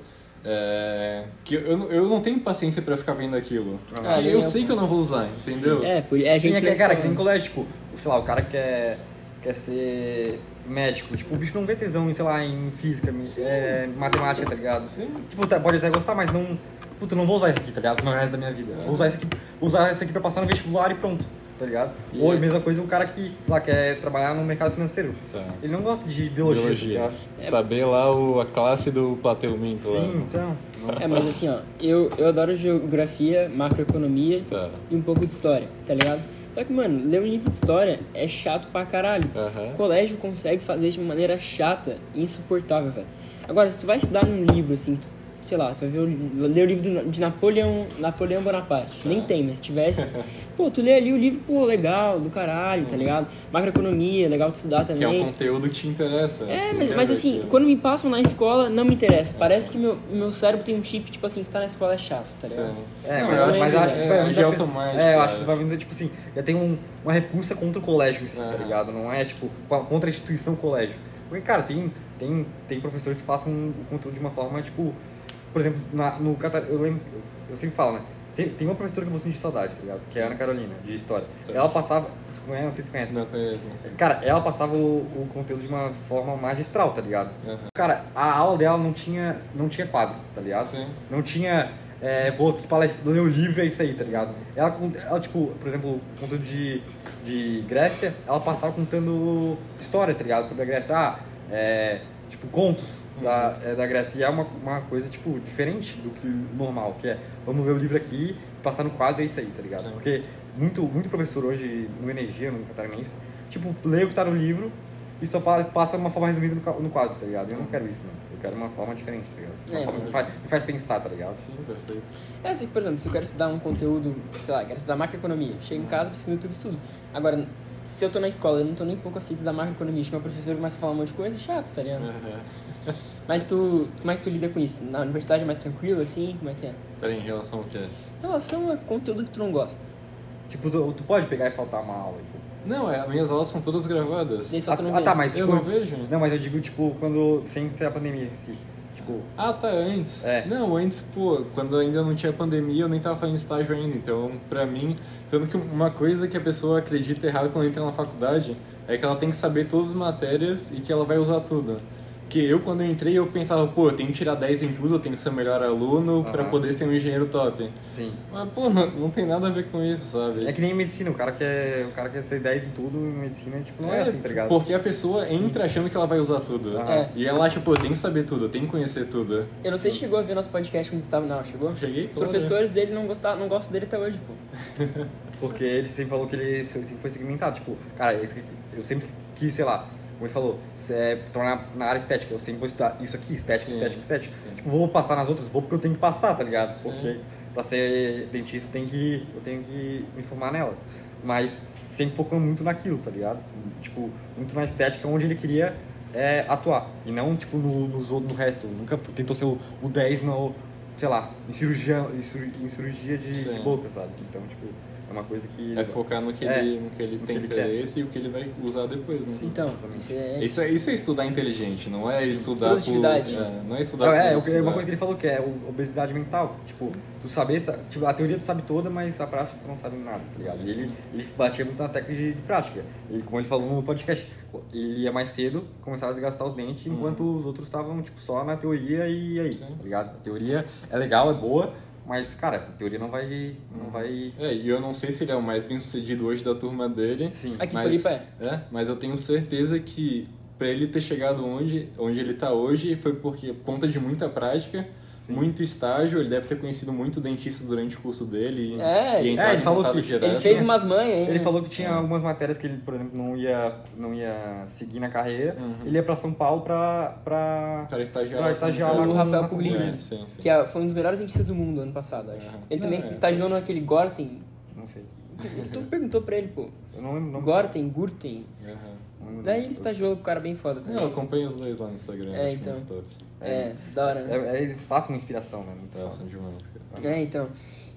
É, que eu, não- eu não tenho paciência pra ficar vendo aquilo. Ah, Porque eu eu, sei que eu não vou usar, entendeu? É, por, é a Sim, gente é que, na cara, escola. que nem colégio, tipo, sei lá, o cara quer, quer ser médico, tipo, o bicho não vê tesão em, sei lá, em física, em é, matemática, tá ligado? Sim. Tipo, tá- pode até gostar, mas não. Puta, não vou usar isso aqui, tá ligado? No resto da minha vida. Vou usar isso aqui, vou usar isso aqui pra passar no vestibular e pronto, tá ligado? E Ou a é- mesma coisa o cara que, sei lá, quer trabalhar no mercado financeiro. Tá. Ele não gosta de biologia, tá Biologia. ligado? Saber lá o, a classe do Plateu Minto lá. Sim, então. É, mas assim, ó, eu, eu adoro geografia, macroeconomia Tá. e um pouco de história, tá ligado? Só que, mano, ler um livro de história é chato pra caralho. Aham. O colégio consegue fazer de maneira chata e insuportável, velho. Agora, se tu vai estudar num livro, assim, tu- sei lá, tu vai ver o, ler o livro do- de Napoleão, Napoleão Bonaparte. Nem tem, mas se tivesse. pô, tu lê ali o livro, pô, legal, do caralho, tá ligado? Macroeconomia, legal de estudar Que é também. um conteúdo que te interessa. É, mas, mas assim, aquilo. quando me passam na escola, não me interessa. Parece que meu, meu cérebro tem um chip, tipo assim, estar na escola é chato, tá ligado? Sim. É, Não, mas, eu mas acho eu acho que isso vai é, vindo de da pessoa- automático, É, eu acho é. que isso vai vindo, tipo assim, já tem um, uma repulsa contra o colégio em si, tá ligado? Não é, tipo, co- contra a instituição colégio. Porque, cara, tem, tem, tem professores que passam o conteúdo de uma forma, tipo, por exemplo, na, no Catar... Eu lembro, eu, sempre falo, né? Tem, uma professora que eu vou sentir saudade, tá ligado? Que é a Ana Carolina, de História. Tá. Ela passava... Você conhece? Não sei se conhece. Não conheço, não sei. Cara, ela passava o, o conteúdo de uma forma magistral, tá ligado? Aham. Cara, a aula dela não tinha, não tinha quadro, tá ligado? Sim. Não tinha, é, vou aqui palestrar, ler o livro, é isso aí, tá ligado? Ela, ela tipo, por exemplo, conteúdo de, de Grécia, ela passava contando história, tá ligado? Sobre a Grécia. Ah, é, tipo, contos da, é, da Grécia. E é uma, uma coisa, tipo, diferente do que o normal, que é, vamos ver o livro aqui, passar no quadro, é isso aí, tá ligado? Sim. Porque muito, muito professor hoje, no Energia, no Catarinense, tipo, lê o que tá no livro e só pa- passa de uma forma resumida no quadro, tá ligado? Eu não quero isso, mano. Eu quero uma forma diferente, tá ligado? Uma É, forma que mas- faz, me faz pensar, tá ligado? Sim, perfeito. É assim, por exemplo, se eu quero estudar um conteúdo, sei lá, quero estudar macroeconomia, chego em casa, preciso do YouTube e estudo. Agora, se eu tô na escola, eu não tô nem pouco afim de estudar macroeconomia, que meu professor começa a falar um monte de coisa, é chato, tá ligado? Aham. Mas tu, como é que tu lida com isso? Na universidade é mais tranquilo, assim? Como é que é? Peraí, em relação ao quê? Em relação a conteúdo que tu não gosta. Tipo, tu, tu pode pegar e faltar uma aula. Tipo. Não, é, as minhas aulas são todas gravadas. Só Ah, tu não ah, vê. tá, mas Eu tipo. não vejo. Não, mas eu digo, tipo, quando. sem ser a pandemia em si. Tipo. Ah, tá, antes. É. Não, antes, pô, quando ainda não tinha pandemia, eu nem tava fazendo estágio ainda. Então, pra mim, tanto que uma coisa que a pessoa acredita errado quando entra na faculdade é que ela tem que saber todas as matérias e que ela vai usar tudo. Porque eu, quando eu entrei, eu pensava, pô, eu tenho que tirar 10 em tudo, eu tenho que ser o melhor aluno pra Aham. poder ser um engenheiro top. Sim. Mas, pô, não, não tem nada a ver com isso, sabe? É que nem em medicina, o cara quer, o cara quer ser 10 em tudo, em medicina, tipo, não é, assim, tá ligado? Porque a pessoa entra achando que ela vai usar tudo. Aham. É. E ela acha, pô, eu tenho que saber tudo, eu tenho que conhecer tudo. Eu não sei se chegou a ver nosso podcast com o Gustavo, não, chegou? Cheguei, Os claro. professores dele não, gostavam, não gostam dele até hoje, pô. Porque ele sempre falou que ele sempre foi segmentado. Tipo, cara, aqui- eu sempre quis, sei lá, como ele falou, se é tornar na área estética. Eu sempre vou estudar isso aqui, estética, Sim, estética, estética. sim. Tipo, vou passar nas outras, vou porque eu tenho que passar, tá ligado? Sim. Porque pra ser dentista eu tenho que, eu tenho que me formar nela. Mas sempre focando muito naquilo, tá ligado? Tipo, muito na estética onde ele queria é, atuar. E não, tipo, no, nos no resto. Nunca tentou ser o, o 10 no, sei lá, em cirurgia, em cir- em cirurgia de, de Sim. boca, sabe? Então, tipo, uma coisa que... É focar no que, É, ele, no que ele no tem que ele quer. interesse e o que ele vai usar depois. Né? Sim. Então, isso é... Isso é, isso é estudar inteligente, não é estudar por... Produtividade. É, não é estudar Não, é, por é estudar. uma coisa que ele falou que é o- obesidade mental. Tipo, tu saber, sa- tipo, a teoria tu sabe toda, mas a prática tu não sabe nada, tá ligado? E ele, ele batia muito na técnica de, de prática. Ele, como ele falou no podcast, ele ia mais cedo, começava a desgastar os dentes, enquanto os outros estavam, tipo, só na teoria e aí, Sim. tá ligado? A teoria é legal, é boa, mas, cara, a teoria não vai, não vai... É, e eu não sei se ele é o mais bem sucedido hoje da turma dele. Sim. Aqui mas, Floripa é. é, mas eu tenho certeza que pra ele ter chegado onde, onde ele tá hoje foi porque por conta de muita prática, Sim. muito estágio, ele deve ter conhecido muito dentista durante o curso dele. É, e ele- entrar É, ele falou que direto. Ele fez umas manhas, hein? Ele falou que tinha algumas matérias que ele, por exemplo, não ia, não ia seguir na carreira. Uhum. Ele ia pra São Paulo pra... pra... Para estagiar. Pra estagiar O lá com- Rafael na Puglisi. faculdade. É, sim, sim. Que é- foi um dos melhores dentistas do mundo ano passado, acho. Aham. Ele também Não, é. estagiou naquele Gorten. Não sei. Tu perguntou pra ele, pô. Eu não lembro o nome. Gorten, Gurten. Não o Daí ele estagiou com o cara bem foda também. Não, eu acompanho os dois lá no Instagram. É, então. muito top. É, da hora, né? É, é, eles passam uma inspiração, né? Muito É, são demais, cara. É, então.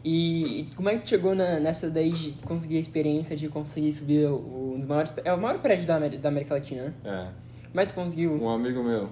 E, e como é que tu chegou na- nessa daí de conseguir a experiência de conseguir subir o, o, um dos maiores... É o maior prédio da, Ameri- da América Latina, né? É. Como é que tu conseguiu? Um amigo meu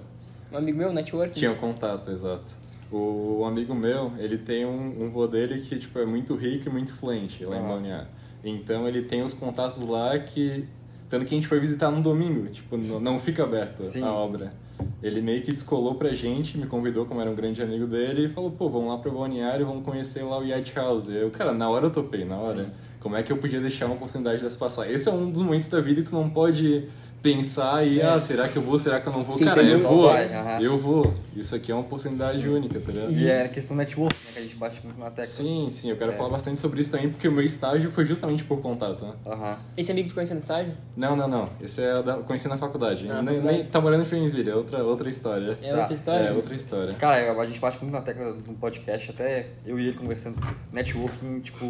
Um amigo meu, network? tinha um contato, exato. O, o amigo meu, ele tem um, um vô dele que tipo, é muito rico e muito influente lá em. Balneário. Então ele tem os contatos lá que. Tanto que a gente foi visitar num domingo, tipo, não, não fica aberta Sim. a obra. Ele meio que descolou pra gente, me convidou como era um grande amigo dele e falou, pô, vamos lá pro Balneário, vamos conhecer lá o Yacht House. Eu, cara, na hora eu topei, na hora. Sim. Como é que eu podia deixar uma oportunidade dessa passar? Esse é um dos momentos da vida que tu não pode pensar e, ah, será que eu vou, será que eu não vou? Quem Cara, eu vou, vai, eu vou. Isso aqui é uma oportunidade única, tá ligado? E é questão network, né? Que a gente bate muito na tecla. Sim, sim, eu quero É. falar bastante sobre isso também, porque o meu estágio foi justamente por contato, né? Aham. Esse amigo que tu conheceu no estágio? Não, não, não. Esse é da, conheci na faculdade. Ah, nem, nem tá morando em Joinville, é outra, outra história. É Tá. outra história? É, outra história. Cara, a gente bate muito na tecla no podcast, até eu e ele conversando. Networking, tipo,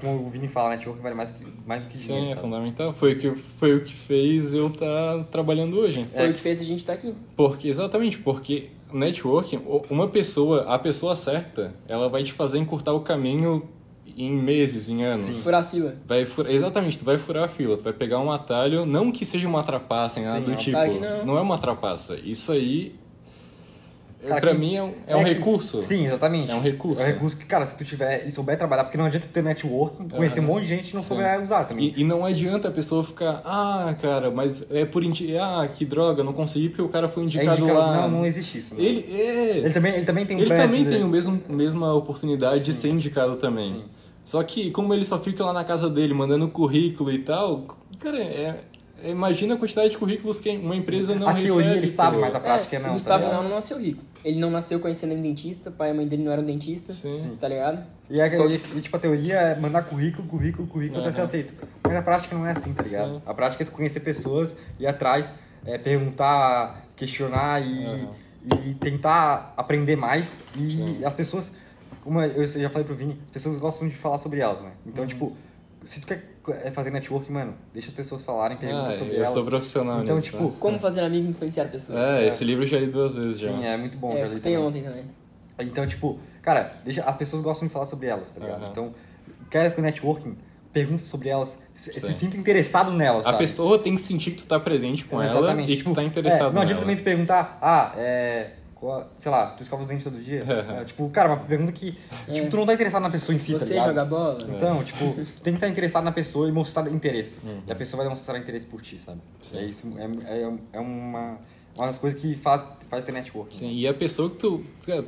como o Vini fala, networking vale mais, que, mais do que dinheiro, Sim, é sabe? fundamental. Foi que, foi o que fez eu estar trabalhando hoje. Foi o que fez a gente estar aqui. Porque, exatamente, porque networking, uma pessoa, a pessoa certa, ela vai te fazer encurtar o caminho em meses, em anos. Sim. Furar a fila. Vai furar, exatamente, tu vai furar a fila, tu vai pegar um atalho, não que seja uma trapaça, nada Sim, do não, tipo. que não. é uma trapaça. Isso aí, Cara, pra que- mim, é um, é um que- recurso. Sim, exatamente. É um recurso. É um recurso que, cara, se tu tiver e souber trabalhar, porque não adianta ter networking, conhecer um monte de gente e não Sim. souber usar também. E, e não adianta a pessoa ficar, ah, cara, mas é por indi... ah, que droga, não consegui porque o cara foi É indicado, indicado- lá. Não, não existe isso. Ele, é... Ele também, ele também tem um Ele também dele. tem a mesmo, mesma oportunidade de ser indicado também. Sim. Só que, como ele só fica lá na casa dele mandando currículo e tal, cara, é, é- imagina a quantidade de currículos que uma empresa não A recebe. teoria ele sabe, mas a prática é, não. o Gustavo tá não, não nasceu rico. Ele não nasceu conhecendo um dentista, pai e mãe dele não eram dentistas, Sim. tá ligado? E, é, e, tipo, a teoria é mandar currículo, currículo, currículo até Aham. ser aceito. Mas a prática não é assim, tá ligado? Sim. A prática é tu conhecer pessoas, ir atrás, é, perguntar, questionar e, Aham. e tentar aprender mais. E as pessoas, como eu já falei pro Vini, as pessoas gostam de falar sobre elas, né? Então, Uhum. tipo, se tu quer é, fazer network, mano, deixa as pessoas falarem, pergunta Ah, sobre eu elas. sou profissional Então, nisso, tipo, né? Como fazer amigo e influenciar pessoas. É, esse livro eu já li duas vezes já. sim, é muito bom. É, já eu li escutei também. ontem também. Então, tipo, cara, deixa, as pessoas gostam de falar sobre elas, tá ligado? Aham. Então, quer com networking, pergunta sobre elas, se, se sinta interessado nelas, A sabe? pessoa tem que sentir que tu tá presente com ela Exatamente. e que tu Tipo, tá interessado é, Não adianta também tu perguntar, ah, é. Sei lá, tu escova os dentes todo dia? É, tipo, cara, uma pergunta que. Tipo, tu não tá interessado na pessoa em si, tá Você ligado? joga bola? Então, tipo, tu tem que estar interessado na pessoa e mostrar interesse. Uhum. E a pessoa vai demonstrar interesse por ti, sabe? É isso, é, é, é uma, umas coisas que faz, faz ter network. Sim, e a pessoa que tu.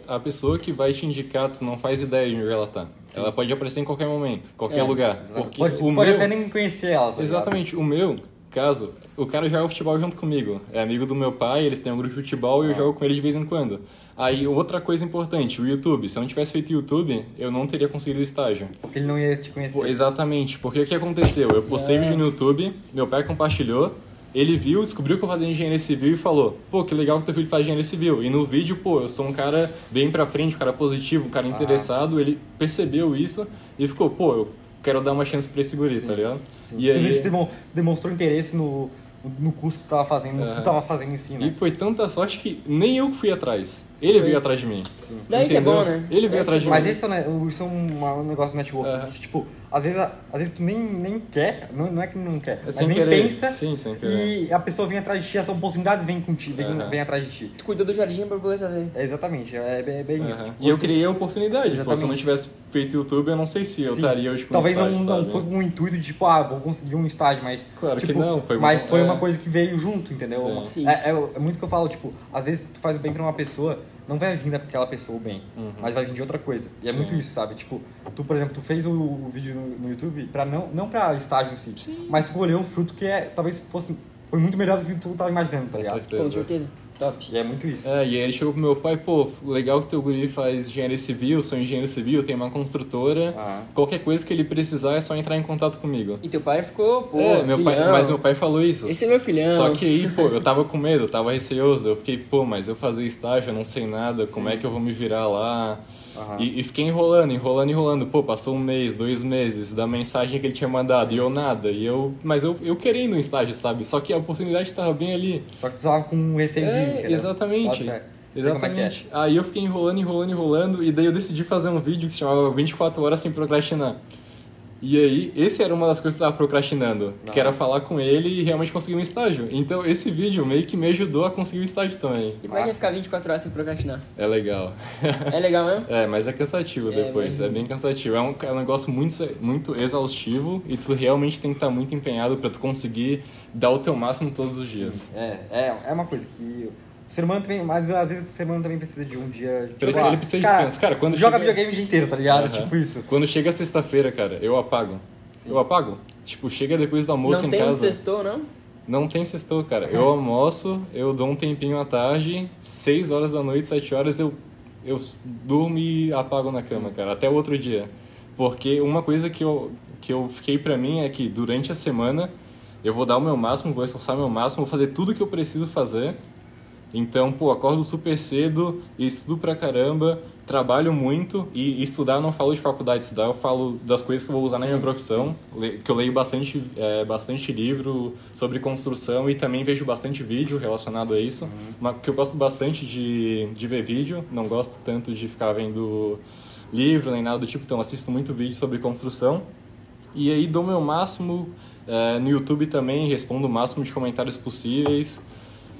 A pessoa que vai te indicar, tu não faz ideia de onde ela tá. Ela pode aparecer em qualquer momento, qualquer É, lugar. Exatamente. Porque Pode, o pode meu, até nem conhecer ela, tá ligado? Exatamente, o meu caso, o cara joga futebol junto comigo. É amigo do meu pai, eles têm um grupo de futebol e eu Ah. jogo com ele de vez em quando. Aí, outra coisa importante, o YouTube. Se eu não tivesse feito YouTube, eu não teria conseguido o estágio. Porque ele não ia te conhecer. Pô, exatamente, porque o que aconteceu? Eu postei vídeo no YouTube, meu pai compartilhou, ele viu, descobriu que eu fazia engenharia civil e falou: pô, que legal que teu filho faz engenharia civil. E no vídeo, pô, eu sou um cara bem pra frente, um cara positivo, um cara interessado, ele percebeu isso e ficou: pô, eu quero dar uma chance pra esse guri, tá ligado? Sim. E aí. demon- demonstrou interesse no, no curso que tu tava fazendo, no que tu tava fazendo em si, E né? foi tanta sorte que nem eu que fui atrás. Ele Sim. veio atrás de mim. Sim. Daí que é Entendeu? bom, né? Ele veio Daí atrás de é mim. Mas esse é, um ne- isso é um, um negócio do network. Que, Tipo, às vezes, às vezes tu nem, nem quer, não, não é que não quer, É mas sem nem querer. pensa Sim, sem querer. e a pessoa vem atrás de ti, as oportunidades vêm contigo, vem, vem atrás de ti. Tu cuidou do jardim pra poder ver. É exatamente, é, bem- é bem isso. Aham. tipo, E eu criei a oportunidade. Pô, se eu não tivesse feito YouTube, eu não sei se eu Sim. estaria hoje com Talvez estágio, não, não sabe? foi com o intuito de, tipo, ah, vou conseguir um estágio, mas. Claro que tipo, não, foi Mas foi é. uma coisa que veio junto, entendeu? Sim. Uma- Sim. É, é- é muito que eu falo, tipo, às vezes tu faz o bem pra uma pessoa, não vai vir daquela pessoa o bem, mas vai vir de outra coisa. E é Uhum. Sim. muito isso, sabe? Tipo, tu, por exemplo, tu fez o, o vídeo no, no YouTube pra não, não pra estágio em si, mas tu colheu um fruto que é, talvez fosse. Foi muito melhor do que tu tava imaginando, tá Com ligado? certeza. Com certeza. Top. E é muito isso. É, e aí ele chegou pro meu pai, pô, legal que teu guri faz engenharia civil, sou engenheiro civil, tem uma construtora. Aham. Qualquer coisa que ele precisar é só entrar em contato comigo. E teu pai ficou, pô, é, meu pai, filhão. mas meu pai falou isso. Esse é meu filhão. Só que aí, pô, eu tava com medo, eu tava receoso. Eu fiquei, pô, mas eu fazer estágio, eu não sei nada, como é que eu vou me virar lá? Aham. E, e fiquei enrolando, enrolando, enrolando. Pô, passou um mês, dois meses da mensagem que ele tinha mandado e eu nada. E eu, mas eu, eu querendo um estágio, sabe? Só que a oportunidade tava bem ali. Só que tu tava com um receio de ir, É, entendeu? exatamente. É que é. Exatamente. Aí eu fiquei enrolando, enrolando, enrolando, e daí eu decidi fazer um vídeo que se chamava 24 horas sem procrastinar. E aí, esse era uma das coisas que eu tava procrastinando, Não. que era falar com ele e realmente conseguir um estágio. Então esse vídeo meio que me ajudou a conseguir um estágio também. E como é que é ficar 24 horas sem procrastinar? É legal. É legal mesmo? É, mas é cansativo É, depois, mas- é bem cansativo. É um, é um negócio muito, muito exaustivo e tu realmente tem que estar muito empenhado pra tu conseguir dar o teu máximo todos os dias. É, é, é uma coisa que o ser humano também, mas às vezes o ser humano também precisa de um dia. Tipo, Precisa- ah, ele precisa de cara, descanso. Cara, quando joga chega- videogame o dia inteiro, tá ligado? Aham. Tipo isso. Quando chega sexta-feira, cara, eu apago. Sim. Eu apago. Tipo, chega depois do almoço não em tem um casa. sextou, não? Não tem sextou, cara. Eu almoço, eu dou um tempinho à tarde, 6 horas da noite, 7 horas, eu, eu durmo e apago na cama, cara, até o outro dia. Porque uma coisa que eu, que eu fiquei pra mim é que durante a semana eu vou dar o meu máximo, vou esforçar o meu máximo, vou fazer tudo que eu preciso fazer. Então, pô, acordo super cedo, estudo pra caramba, trabalho muito e estudar eu não falo de faculdade, estudar eu falo das coisas que eu vou usar na minha profissão, le- que eu leio bastante, é, bastante livro sobre construção e também vejo bastante vídeo relacionado a isso, mas porque eu gosto bastante de, de ver vídeo, não gosto tanto de ficar vendo livro nem nada do tipo, então assisto muito vídeo sobre construção. E aí dou meu máximo é, no YouTube também, respondo o máximo de comentários possíveis.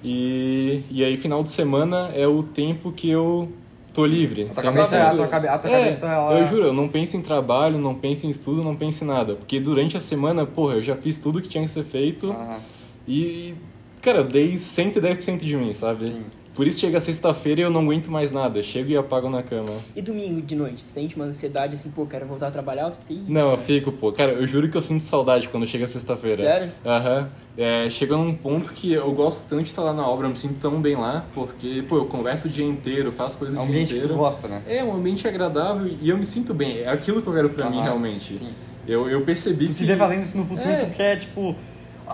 E, e aí final de semana é o tempo que eu tô livre. A tua cabeça, nada. a tua, cabe- a tua É, cabeça, ela... eu juro, eu não penso em trabalho, não penso em estudo, não penso em nada. Porque durante a semana, porra, eu já fiz tudo que tinha que ser feito Aham. e, cara, eu dei 110% de mim, sabe? Sim. Por isso chega sexta-feira e eu não aguento mais nada. Chego e apago na cama. E domingo de noite? Tu sente uma ansiedade assim, pô, quero voltar a trabalhar? Tu fica, "Ih, Não, eu fico, pô. Cara, eu juro que eu sinto saudade quando chega sexta-feira. Sério? Aham. É, chega num ponto que eu gosto tanto de estar lá na obra, eu me sinto tão bem lá, porque, pô, eu converso o dia inteiro, faço coisas É o um dia ambiente que inteiro. tu gosta, né? É, um ambiente agradável e eu me sinto bem. É aquilo que eu quero pra mim, Aham, realmente. sim. Eu, eu percebi Tu que... se vê fazendo isso no futuro É. e tu quer, tipo,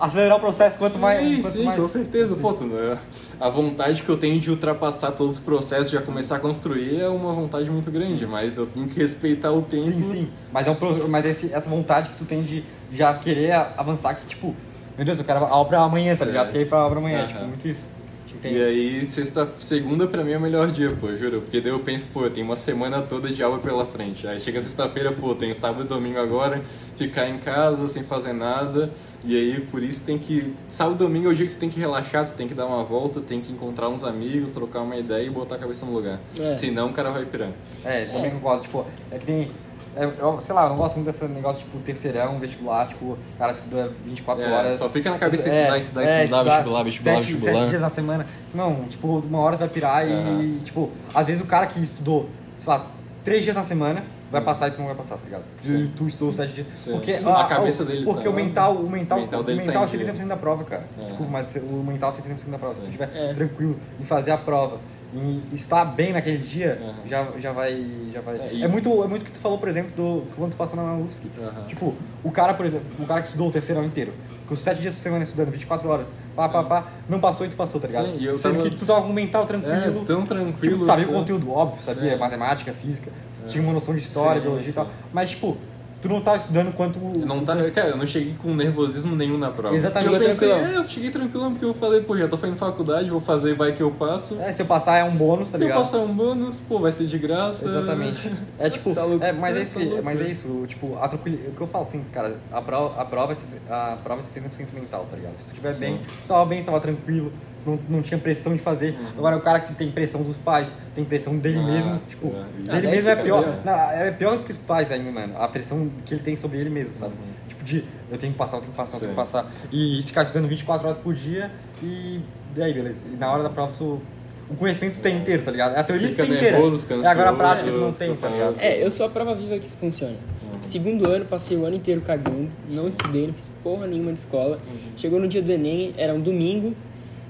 acelerar o processo quanto sim, mais... Quanto sim, mais... com certeza. Pô, tu- né, a vontade que eu tenho de ultrapassar todos os processos, já começar a construir, é uma vontade muito grande, mas eu tenho que respeitar o tempo. Sim, sim. Mas, é um, mas esse- essa vontade que tu tem de já querer avançar, que tipo, meu Deus, eu quero a obra amanhã, tá ligado? É. Quero ir pra obra amanhã, Aham. tipo, muito isso. Te E aí, sexta, segunda pra mim é o melhor dia, pô, juro. Porque daí eu penso, pô, eu tenho uma semana toda de aula pela frente. Aí chega sexta-feira, pô, tenho sábado e domingo agora, ficar em casa sem fazer nada. E aí, por isso tem que. Sábado e domingo é o dia que você tem que relaxar, você tem que dar uma volta, tem que encontrar uns amigos, trocar uma ideia e botar a cabeça no lugar. É. Senão o cara vai pirando. É, também É. concordo, tipo, é que nem. é, eu, sei lá, eu não gosto muito desse negócio, tipo, terceirão, vestibular, tipo, o cara estuda 24 É, horas. só fica na cabeça É, estudar, estudar, é, estudar, vestibular, vestibular, sete, vestibular. Sete dias na semana. Não, tipo, uma hora vai pirar e, tipo, às vezes o cara que estudou, sei lá, três dias na semana, vai passar e tu não vai passar, tá ligado? Tu, Sim. tu estudou sete dias. Sim. Porque Sim, a, a cabeça o- dele Porque tá- o mental, o mental, o mental o dele mental tá é em dia. 70% da prova, cara. É. Desculpa, mas o mental é 70% da prova. Se tu Sim. estiver É. tranquilo em fazer a prova, em estar bem naquele dia, Aham. já, já vai. Já vai. É, É, e- muito, é muito o que tu falou, por exemplo, do quando tu passa na UFSC. Aham. Tipo, o cara, por exemplo, o cara que estudou o terceirão inteiro, com sete dias por semana estudando, 24 horas, pá, pá, pá, não passou e tu passou, tá ligado? Sim, e eu Sendo tava- que tu tava com o mental É, tranquilo. tão Tipo, tranquilo. tu sabia o tão- conteúdo, óbvio, sabia Sim. matemática, física, tinha uma noção de história, Sim, biologia e sim. tal. Mas, tipo, tu não tava estudando quanto. Eu não tá, cara, eu não cheguei com nervosismo nenhum na prova. Exatamente. Eu pensei, Tranquilão. é, eu cheguei tranquilão porque eu falei, pô, já tô fazendo faculdade, vou fazer, vai que eu passo. É, se eu passar é um bônus, tá Se eu ligado? passar um bônus, pô, vai ser de graça. Exatamente. É tipo, é, mas é É, isso, mas é isso, tipo, a tranquilidade, o que eu falo assim, cara, a prova, a prova, é a prova é 70% mental, tá ligado? Se tu estiver bem, tu tava bem, tava tranquilo, não, não tinha pressão de fazer. Agora o cara que tem pressão dos pais, tem pressão dele Uhum. Ah, mesmo, tipo, é. dele Ah, mesmo é pior, não, é pior do que os pais ainda, mano, a pressão que ele tem sobre ele mesmo, sabe? Uhum. Tipo de, eu tenho que passar, eu tenho que passar, eu tenho que passar, e ficar estudando 24 horas por dia, e, e aí, beleza, e na hora da prova tu... O conhecimento tu tem inteiro, tá ligado? A teoria Fica tu tem inteira. É, agora a prática tu não tem, tá ligado? É, eu sou a prova viva que isso funciona. Segundo ano, passei o ano inteiro cagando, não estudei, não fiz porra nenhuma de escola. Chegou no dia do Enem, era um domingo.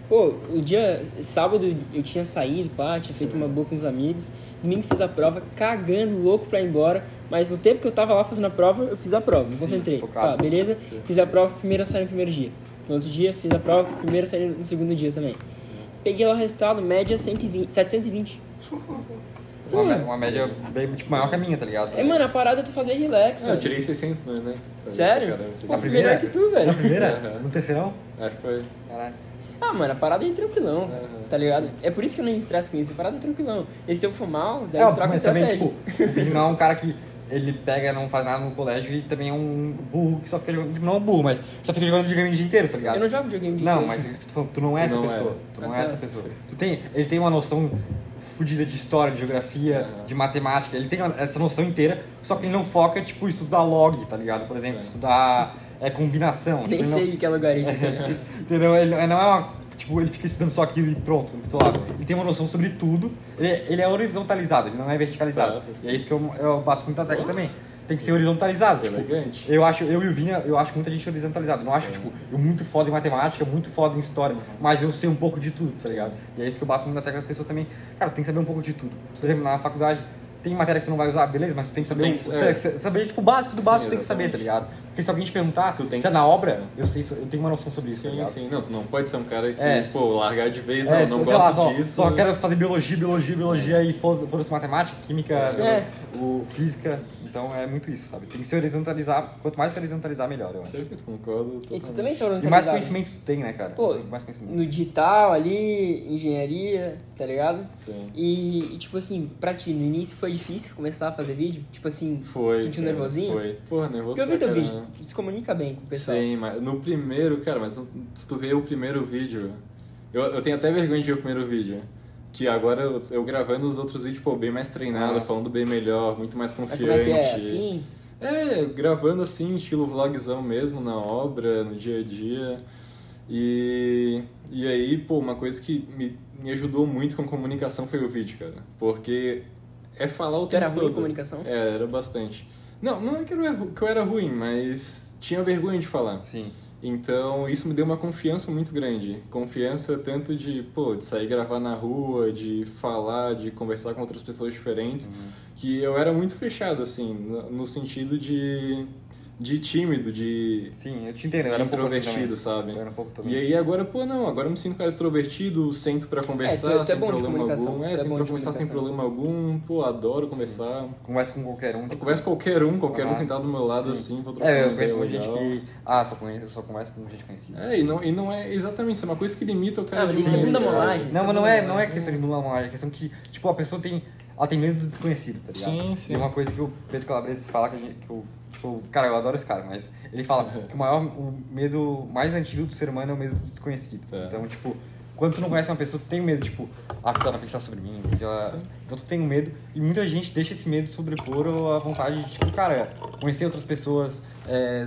Pô, o dia, sábado eu tinha saído, pá, tinha feito uma boa com os amigos. Domingo fiz a prova, cagando, louco pra ir embora. Mas no tempo que eu tava lá fazendo a prova, eu fiz a prova, me concentrei. focado. Tá, beleza? Fiz a prova, primeira saí no primeiro dia. No outro dia, fiz a prova, primeira saí no segundo dia também. Peguei lá o resultado, média 120, 720. Uma, mé- uma média bem, tipo, maior que a minha, tá ligado? É, mano, a parada é tu fazer relax, Ah, eu tirei 600 no Enem. Sério? Caramba, Pô, 600. Na primeira? melhor que tu, velho. Na primeira? No terceirão? Acho que foi. Caralho. Ah, mano, a parada é tranquilão, Aham, tá ligado? É por isso que eu não me estresso com isso, a parada é tranquilão. E se eu for mal, daí É, eu troco mas também, tipo, o não é um cara que ele pega, não faz nada no colégio e também é um burro que só fica jogando. Tipo, não é um burro, mas só fica jogando videogame o dia inteiro, tá ligado? Eu não jogo videogame de Não, dia. mas eu tô falando, tu não é essa Não é. pessoa. Tu não Ah, é tá. essa pessoa. Tu tem, ele tem uma noção fodida de história, de geografia, Aham. de matemática. Ele tem essa noção inteira, só que ele não foca, tipo, estudar log, tá ligado? Por exemplo, Sim. estudar é, combinação. Nem tipo, não- sei o que é logaritmo. ligado? Entendeu? Ele ele não é uma. Tipo, ele fica estudando só aquilo e pronto, tô lá. Ele tem uma noção sobre tudo. Ele, ele é horizontalizado, ele não é verticalizado. Tá. E é isso que eu, eu bato muita tecla também. Tem que ser horizontalizado. Tipo, Elegante. eu acho, eu e o Vinha, eu acho muita gente horizontalizado. Não acho, tipo, eu muito foda em matemática, muito foda em história, mas eu sei um pouco de tudo, tá ligado? E é isso que eu bato muito na tecla das pessoas também. Cara, tem que saber um pouco de tudo. Por exemplo, na faculdade, tem matéria que tu não vai usar, beleza, mas tu tem que saber, tem que- é. saber tipo, o básico do Sim, básico, tu tem que saber, tá ligado? Porque se alguém te perguntar, Tu tem se é na obra, eu sei, eu tenho uma noção sobre isso, tá Sim, ligado? sim. Não, tu não pode ser um cara que, É. pô, largar de vez, não, É, não sei gosto lá, só, disso. só quero fazer biologia, biologia, biologia e foda- foda-se matemática, química, É. o, física. Então é muito isso, sabe? Tem que se horizontalizar. Quanto mais se horizontalizar, melhor, eu acho. Perfeito, concordo. E tu totalmente. também tá E mais conhecimento tu tem, né, cara? Pô, mais conhecimento. No digital ali, engenharia, tá ligado? Sim. E, e, tipo assim, pra ti, no início foi difícil começar a fazer vídeo? Tipo assim, Foi. sentiu cara, nervosinho? Foi. Porra, nervoso Porque eu vi teu vídeo, se comunica bem com o pessoal. Sim, mas no primeiro, cara, mas se tu vê o primeiro vídeo, eu, eu tenho até vergonha de ver o primeiro vídeo. Que agora eu, eu gravando os outros vídeos, pô, bem mais treinado, Ah. falando bem melhor, muito mais Mas confiante. como é que é? Assim? É, gravando assim, estilo vlogzão mesmo, na obra, no dia a dia. E, e aí, pô, uma coisa que me, me ajudou muito com comunicação foi o vídeo, cara. Porque é falar o Tu tempo era ruim em todo. comunicação? É, era bastante. Não, não é que eu era, que eu era ruim, mas tinha vergonha de falar. Sim. Então, isso me deu uma confiança muito grande. Confiança tanto de, pô, de sair gravar na rua, de falar, de conversar com outras pessoas diferentes, que eu era muito fechado, assim, no sentido de, de tímido, de, Sim, eu te entendo. Eu de era um pouco assim introvertido, sabe? Eu era um pouco também. E aí agora, pô, não, agora eu me sinto um cara extrovertido, sento pra conversar, é- é sem problema algum. É, é sento bom pra conversar sem problema algum, pô, adoro conversar. Conversa com qualquer um. Eu Tipo, converso com qualquer um, qualquer um Aham. sentado do meu lado Sim. assim, vou trocar É, eu conheço muita gente que. Ah, só conheço, eu só converso com gente conhecida. É, e não, e não é exatamente, isso é uma coisa que limita o cara Ah, de isso é molagem. Não, Isso mas não é é, não é molagem. questão de mudar uma é questão que, tipo, a pessoa tem. Ela tem medo do desconhecido, tá ligado? Sim, sim. E uma coisa que o Pedro Calabrese fala, que, gente- que eu, tipo, cara, eu adoro esse cara, mas ele fala Uhum. que o maior, o medo mais antigo do ser humano é o medo do desconhecido. Tá. Então, tipo, quando tu não conhece uma pessoa, tu tem medo, tipo, ah, porque ela vai pensar sobre mim. que ela- Então tu tem um medo. E muita gente deixa esse medo sobrepor a vontade de, tipo, cara, conhecer outras pessoas, é,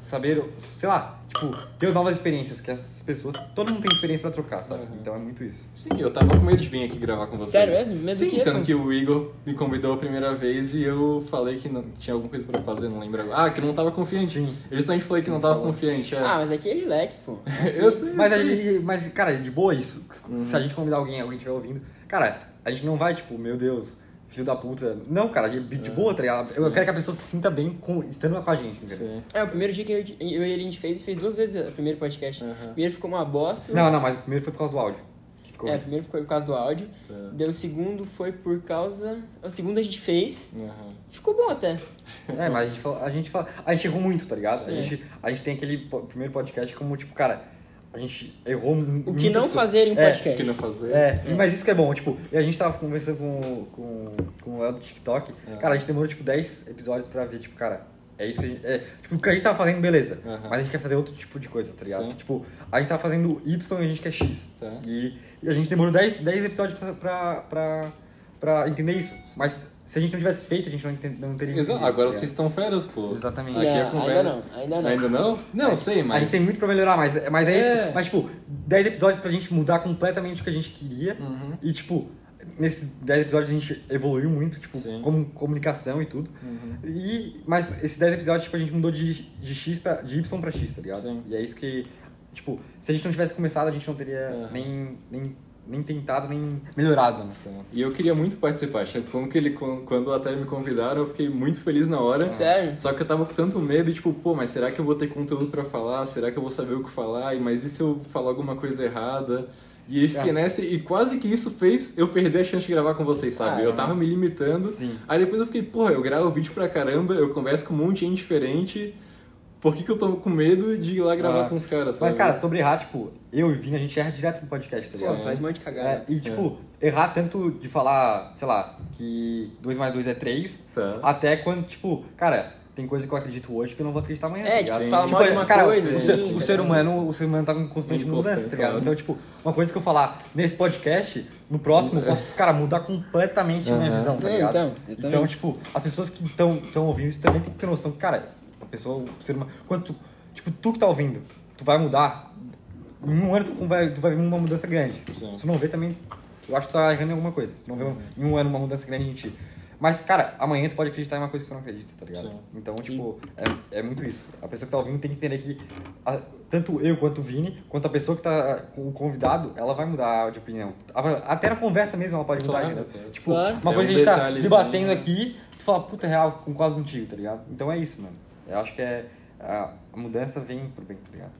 saber, sei lá, tipo, ter novas experiências, que essas pessoas, todo mundo tem experiência pra trocar, sabe? Uhum. Então é muito isso. Sim, eu tava com medo de vir aqui gravar com vocês. Sério mesmo? Medo Sim, quê, tanto que o Igor me convidou a primeira vez e eu falei que não, tinha alguma coisa pra fazer, não lembro agora. Ah, que eu não tava confiante. Sim. Eu justamente falei que não tava falou. confiante. É. Ah, mas aqui é relax, pô. eu sei, Mas, eu gente- mas, cara, de boa isso. Se a gente convidar alguém, alguém estiver ouvindo, cara, a gente não vai, tipo, meu Deus, filho da puta. Não, cara, de, de boa, tá ligado? Eu quero que a pessoa se sinta bem com, estando com a gente, entendeu? Sim. É, o primeiro dia que eu, eu e ele a gente fez, fez duas vezes o primeiro podcast. Aham. O primeiro ficou uma bosta. Não, não, mas o primeiro foi por causa do áudio. Que ficou É, o primeiro ficou por causa do áudio. Daí o segundo foi por causa. O segundo a gente fez. Aham. Ficou bom até. É, mas a gente, fala, a gente fala. A gente errou muito, tá ligado? A gente, a gente tem aquele primeiro podcast como, tipo, cara, a gente errou mu- O que não fazer em um É, podcast. O que não fazer? É, mas isso que é bom, tipo, e a gente tava conversando com, com, com o Léo do TikTok, É. cara, a gente demorou, tipo, 10 episódios pra ver, tipo, cara, é isso que a gente. É, tipo, o que a gente tava fazendo, beleza. Aham. Mas a gente quer fazer outro tipo de coisa, tá ligado? Sim. Tipo, a gente tava fazendo Y e a gente quer X. Tá. E, e a gente demorou 10, 10 episódios pra, pra, pra, pra entender isso. Mas se a gente não tivesse feito, a gente não, não teria Exato, entendido, agora vocês ligado? estão feras, pô. Exatamente. Aqui é Não, conversa. ainda não, ainda não. Ainda não? Não, sei, A mas. gente tem muito pra melhorar, mas, mas é, É. isso. Mas, tipo, 10 episódios pra gente mudar completamente o que a gente queria. Uhum. E, tipo, nesses 10 episódios a gente evoluiu muito, tipo, Sim. como comunicação e tudo. Uhum. E, mas esses 10 episódios, tipo, a gente mudou de, de X pra, de Y pra X, tá ligado? Sim. E é isso que, tipo, se a gente não tivesse começado, a gente não teria Uhum. nem, nem, nem tentado, nem melhorado, né? E eu queria muito participar. tipo, Quando, que ele, quando até me convidaram, eu fiquei muito feliz na hora. Sério? Só que eu tava com tanto medo, tipo, pô, mas será que eu vou ter conteúdo pra falar? Será que eu vou saber o que falar? E, mas e se eu falar alguma coisa errada? E aí fiquei É. nessa, e quase que isso fez eu perder a chance de gravar com vocês, sabe? Ah, eu é. tava me limitando. Sim. Aí depois eu fiquei, porra, eu gravo vídeo pra caramba, eu converso com um monte de gente diferente. Por que, que eu tô com medo de ir lá gravar Ah. com os caras, sabe? Mas, cara, sobre errar, tipo, eu e Vini, a gente erra direto no podcast, tá Pô, ligado? faz um monte de cagada. É, e, tipo, errar tanto de falar, sei lá, que 2 mais 2 é 3, Tá. até quando, tipo, cara, tem coisa que eu acredito hoje que eu não vou acreditar amanhã, É, tá tipo, ligado? fala tipo, uma cara, coisa, o, ser, tá o ser humano, o ser humano tá em constante mudança, constante, tá ligado? claro. Então, tipo, uma coisa que eu falar nesse podcast, no próximo, eu posso, cara, mudar completamente a minha visão, tá É, ligado? então, então, exatamente. tipo, as pessoas que estão ouvindo isso também tem que ter noção que, cara, pessoa, o ser humano, quando tu, tipo, tu que tá ouvindo, tu vai mudar, em um ano tu vai, tu vai ver uma mudança grande. Sim. Se tu não vê também, eu acho que tu tá errando em alguma coisa. Se tu não vê em um ano uma mudança grande em ti. Mas, cara, amanhã tu pode acreditar em uma coisa que tu não acredita, tá ligado? Sim. Então, tipo, é, é muito isso. A pessoa que tá ouvindo tem que entender que a- tanto eu quanto o Vini, quanto a pessoa que tá com o convidado, ela vai mudar de opinião. Até na conversa mesmo ela pode mudar, Claro, entendeu? claro. Tipo, Claro. uma É coisa um que a gente tá debatendo aqui, tu fala, puta, real, concordo contigo, tá ligado? Então é isso, mano. Eu acho que é. A, a mudança vem pro bem, tá ligado?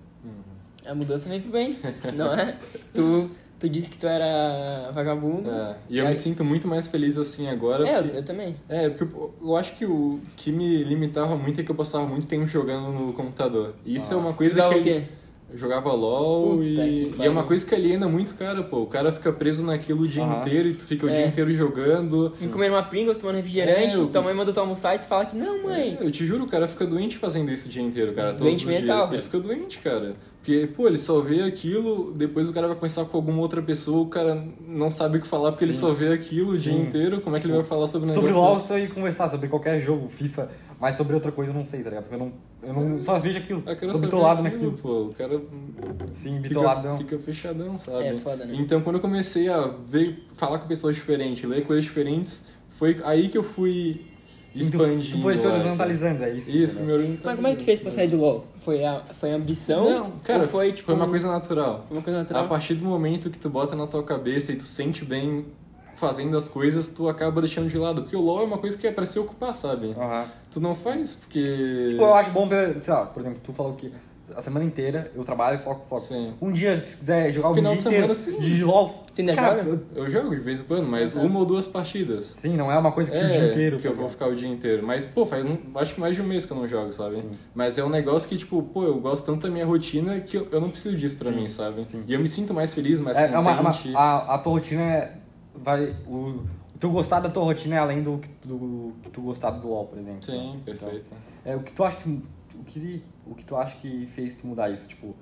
A mudança vem pro bem, não é? Tu, tu disse que tu era vagabundo. É, e eu Aí- me sinto muito mais feliz assim agora. É, eu, porque- eu também. É, porque eu, eu acho que o que me limitava muito é que eu passava muito tempo jogando no computador. E isso é uma coisa Jogava que. o quê? Eu jogava LOL Puta e, e é uma coisa que aliena muito cara, pô. O cara fica preso naquilo o dia inteiro e tu fica o É. dia inteiro jogando. E comendo uma Pringles, tomando refrigerante, É, eu- tua mãe manda tu almoçar e tu fala que não, mãe. É, eu te juro, o cara fica doente fazendo isso o dia inteiro, cara. Todos Doente os dias. mental, Ele velho. fica doente, cara. Porque, pô, ele só vê aquilo, depois o cara vai conversar com alguma outra pessoa, o cara não sabe o que falar porque ele Sim. só vê aquilo o dia Sim. inteiro. Como é que ele vai falar sobre o Sobre negócio? LOL eu só ia conversar, sobre qualquer jogo, FIFA, mas sobre outra coisa eu não sei, tá ligado? Porque eu não, eu não só vejo aquilo. Eu quero Tô saber bitolado aquilo, naquilo. pô. O cara Sim, fica, bitoladão. fica fechadão, sabe? É, foda, né? Então, quando eu comecei a ver, falar com pessoas diferentes, ler coisas diferentes, foi aí que eu fui Sim, tu, expandindo. tu foi se horizontalizando, é isso. Isso, né? primeiro. Mas como é que tu fez pra sair do LoL? Foi a, foi a ambição? Não, cara, foi tipo. foi uma um- coisa natural. uma coisa A natural? partir do momento que tu bota na tua cabeça e tu sente bem fazendo as coisas, tu acaba deixando de lado. Porque o LoL é uma coisa que é pra se ocupar, sabe? Aham. Tu não faz porque. Tipo, eu acho bom, sei lá, por exemplo, tu falou que a semana inteira eu trabalho, foco, foco. Sim. Um dia, se quiser jogar o Final dia de inteiro semana, sim. de LOL, Tu ainda cara, joga? eu- Eu jogo de vez em quando, mas tá. uma ou duas partidas. sim, não é uma coisa que o dia inteiro. que eu tá vou ficar o dia inteiro. Mas, pô, faz um, acho que mais de um mês que eu não jogo, sabe? Sim. Mas é um negócio que, tipo, pô, eu gosto tanto da minha rotina que eu, eu não preciso disso pra Sim, mim, sabe? sim. E eu me sinto mais feliz, mais É, é uma, é uma- contente. a, a tua rotina é, vai. O, o teu gostar da tua rotina é além do que tu, do, que tu gostar do LOL, por exemplo. Sim, Então, perfeito. É, o que tu acha que. O que, o que tu acha que fez tu mudar isso? Tipo,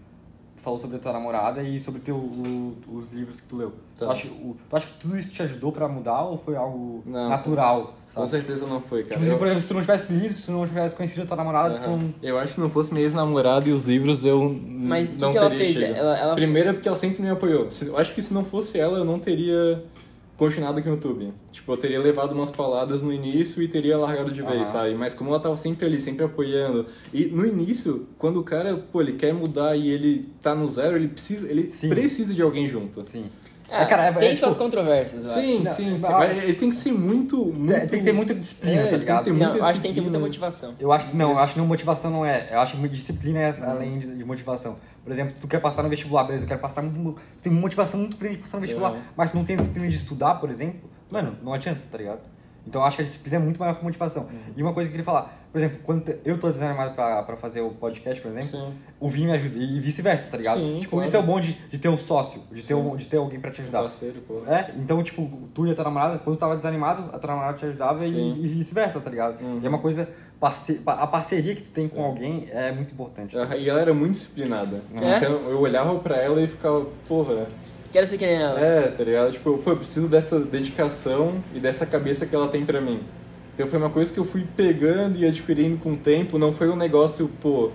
falou sobre a tua namorada e sobre teu, o- os livros que tu leu. Tá. Tu, acha, o- tu acha que tudo isso te ajudou pra mudar ou foi algo Não. natural? Com Sabe? certeza não foi, cara. Tipo, se, por exemplo, se tu não tivesse lido, se tu não tivesse conhecido a tua namorada, tu Aham. não... Eu acho que não fosse minha ex-namorada e os livros eu Mas o que não que ela teria fez? Ela- ela- Primeiro é porque ela sempre me apoiou. Eu acho que se não fosse ela, eu não teria continuado aqui no YouTube. Tipo, eu teria levado umas pauladas no início e teria largado de vez, Aham. sabe? Mas como ela tava sempre ali, sempre apoiando. E no início, quando o cara, pô, ele quer mudar e ele tá no zero, ele precisa, ele Sim. precisa de alguém junto. Assim. Ah, É, cara, é- tem é, suas tipo, controvérsias, eu. Sim, Não, sim, sim. Mas ele tem que ser muito, muito... Tem, que ter muita disciplina, É, tá tem que ligado? ter Não, muita eu acho que tem que ter muita motivação. Eu acho, não, eu acho que não motivação não é. Eu acho que disciplina é além de, de motivação. Por exemplo, tu quer passar no vestibular, beleza, eu quero passar muito. Tu tem uma motivação muito grande de passar no vestibular, Uhum. mas tu não tem disciplina de estudar, por exemplo, mano, não adianta, tá ligado? Então eu acho que a disciplina é muito maior que a motivação. Uhum. E uma coisa que eu queria falar, por exemplo, quando eu tô desanimado pra, pra fazer o podcast, por exemplo, Sim. o Vini me ajuda. E vice-versa, tá ligado? Sim, tipo, claro. isso é o bom de, de ter um sócio, de ter, um, de ter alguém pra te ajudar. Parceiro, pô. É, então, tipo, tu e a tua namorada, quando tu tava desanimado, a tua namorada te ajudava e, Sim. e vice-versa, tá ligado? Uhum. E é uma coisa, parce- pa- a parceria que tu tem com alguém é muito importante. tá E ela era muito disciplinada. É? Então eu olhava pra ela e ficava, porra, Quero ser que nem ela. é, tá ligado? Tipo, pô, eu preciso dessa dedicação e dessa cabeça que ela tem pra mim. Então foi uma coisa que eu fui pegando e adquirindo com o tempo, não foi um negócio, pô,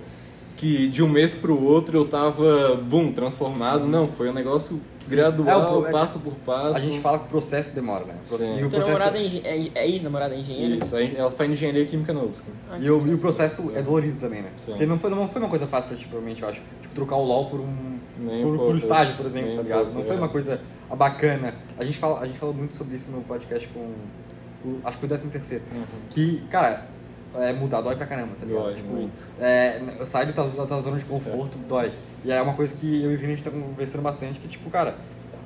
que de um mês pro outro eu tava, bum, transformado. Não, foi um negócio gradual, É, o é- passo por passo. A gente fala que o processo demora, né? O Sim. E o Tua processo, namorada é, é, é ex-namorada é engenheira? Isso, aí ela faz engenharia química na UFSC. Ah, e, o, e o processo é dolorido também, né? Sim. Porque não foi, não foi uma coisa fácil pra ti, provavelmente, eu acho. Tipo, trocar o LOL por um, Nem por, um por estágio, por exemplo, nem tá ligado? pouco, não foi é. uma coisa bacana. A gente, fala, a gente falou muito sobre isso no podcast com, o, acho que o 13 terceiro. Uhum. Que, cara, é, mudar dói pra caramba, tá ligado? Dói tipo, muito. é, sair da tua, da tua zona de conforto dói. E é uma coisa que eu e o Vini a gente tá conversando bastante, que tipo, cara,